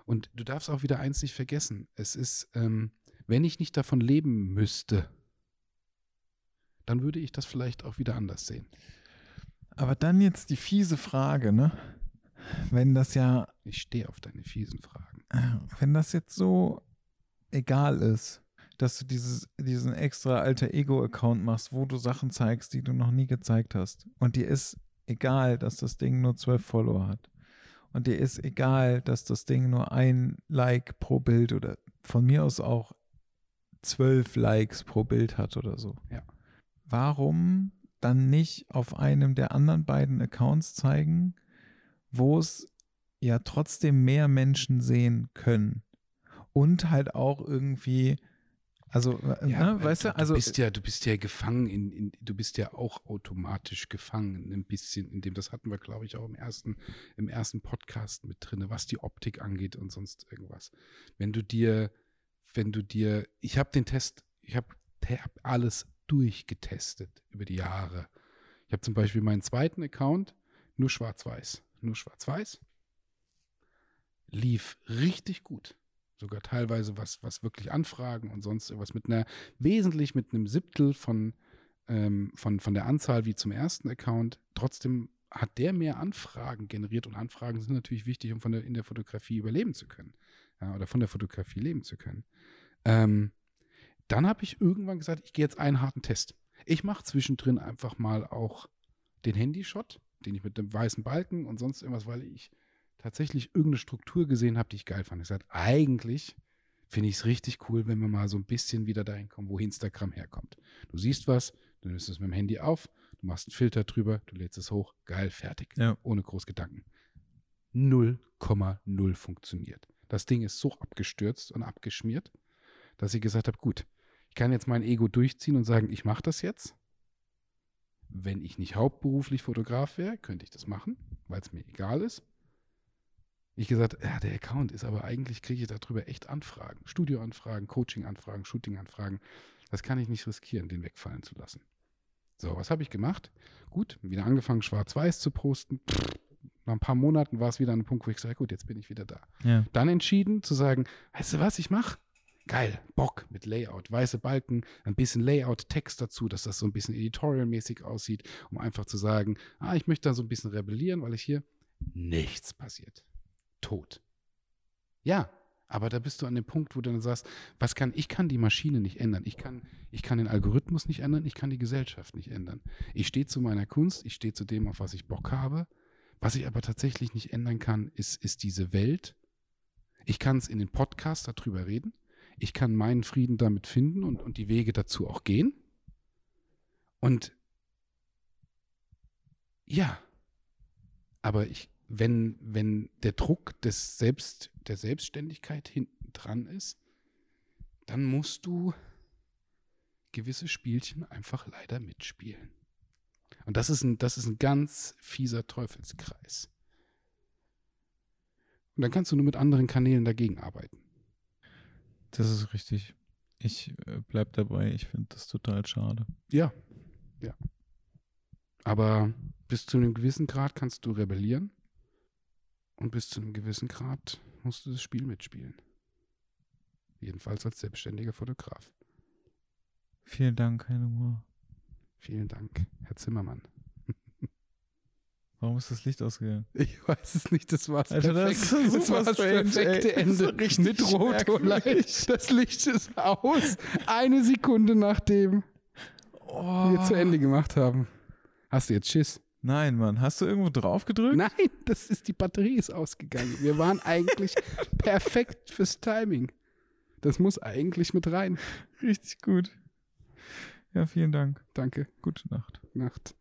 Und du darfst auch wieder eins nicht vergessen. Es ist, ähm, wenn ich nicht davon leben müsste, dann würde ich das vielleicht auch wieder anders sehen. Aber dann jetzt die fiese Frage, ne? Wenn das ja. Ich stehe auf deine fiesen Fragen. Wenn das jetzt so egal ist, dass du dieses, diesen extra alter Ego-Account machst, wo du Sachen zeigst, die du noch nie gezeigt hast. Und dir ist egal, dass das Ding nur zwölf Follower hat. Und dir ist egal, dass das Ding nur ein Like pro Bild oder von mir aus auch zwölf Likes pro Bild hat oder so. Ja. Warum dann nicht auf einem der anderen beiden Accounts zeigen, wo es ja trotzdem mehr Menschen sehen können? Und halt auch irgendwie also, äh, ja, ne, weißt du, also. Du bist ja, du bist ja gefangen in, in, du bist ja auch automatisch gefangen, ein bisschen, in dem, das hatten wir, glaube ich, auch im ersten, im ersten Podcast mit drin, was die Optik angeht und sonst irgendwas. Wenn du dir, wenn du dir, ich habe den Test, ich habe hab alles durchgetestet über die Jahre. Ich habe zum Beispiel meinen zweiten Account, nur schwarz-weiß. Nur schwarz-weiß. Lief richtig gut sogar teilweise was, was wirklich Anfragen und sonst irgendwas mit einer, wesentlich mit einem Siebtel von, ähm, von, von der Anzahl wie zum ersten Account. Trotzdem hat der mehr Anfragen generiert und Anfragen sind natürlich wichtig, um von der, in der Fotografie überleben zu können. Ja, oder von der Fotografie leben zu können. Ähm, dann habe ich irgendwann gesagt, ich gehe jetzt einen harten Test. Ich mache zwischendrin einfach mal auch den Handyshot, den ich mit dem weißen Balken und sonst irgendwas, weil ich tatsächlich irgendeine Struktur gesehen habe, die ich geil fand. Ich sagte, eigentlich finde ich es richtig cool, wenn wir mal so ein bisschen wieder dahin kommen, wo Instagram herkommt. Du siehst was, du nimmst es mit dem Handy auf, du machst einen Filter drüber, du lädst es hoch, geil, fertig. Ja. Ohne groß Gedanken. 0,0 funktioniert. Das Ding ist so abgestürzt und abgeschmiert, dass ich gesagt habe, gut, ich kann jetzt mein Ego durchziehen und sagen, ich mache das jetzt. Wenn ich nicht hauptberuflich Fotograf wäre, könnte ich das machen, weil es mir egal ist ich gesagt, ja, der Account ist aber eigentlich, kriege ich darüber echt Anfragen. Studioanfragen, Coaching-Anfragen, Shooting-Anfragen. Das kann ich nicht riskieren, den wegfallen zu lassen. So, was habe ich gemacht? Gut, wieder angefangen, schwarz-weiß zu posten. Pff, nach ein paar Monaten war es wieder an einem Punkt, wo ich sage, gut, jetzt bin ich wieder da. Ja. Dann entschieden zu sagen, weißt du was, ich mache? Geil, Bock mit Layout, weiße Balken, ein bisschen Layout, Text dazu, dass das so ein bisschen editorialmäßig aussieht, um einfach zu sagen, ah, ich möchte da so ein bisschen rebellieren, weil ich hier nichts passiert tot. Ja, aber da bist du an dem Punkt, wo du dann sagst, was kann, ich kann die Maschine nicht ändern, ich kann, ich kann den Algorithmus nicht ändern, ich kann die Gesellschaft nicht ändern. Ich stehe zu meiner Kunst, ich stehe zu dem, auf was ich Bock habe. Was ich aber tatsächlich nicht ändern kann, ist, ist diese Welt. Ich kann es in den Podcast darüber reden. Ich kann meinen Frieden damit finden und, und die Wege dazu auch gehen. Und ja, aber ich, wenn, wenn der Druck des Selbst, der Selbstständigkeit hinten dran ist, dann musst du gewisse Spielchen einfach leider mitspielen. Und das ist ein, das ist ein ganz fieser Teufelskreis. Und dann kannst du nur mit anderen Kanälen dagegen arbeiten. Das ist richtig. Ich äh, bleib dabei. Ich finde das total schade. Ja, ja. Aber bis zu einem gewissen Grad kannst du rebellieren. Und bis zu einem gewissen Grad musst du das Spiel mitspielen. Jedenfalls als selbstständiger Fotograf. Vielen Dank, Herr Nummer. Vielen Dank, Herr Zimmermann. Warum ist das Licht ausgegangen? Ich weiß es nicht, das war das Alter, das das war das perfekte ey. Das Ende. richtig Mit Rotolight. merkwürdig. Das Licht ist aus. Eine Sekunde nachdem Oh. wir zu Ende gemacht haben. Hast du jetzt Schiss? Nein, Mann. Hast du irgendwo drauf gedrückt? Nein, das ist die Batterie ist ausgegangen. Wir waren eigentlich perfekt fürs Timing. Das muss eigentlich mit rein. Richtig gut. Ja, vielen Dank. Danke. Gute Nacht. Nacht.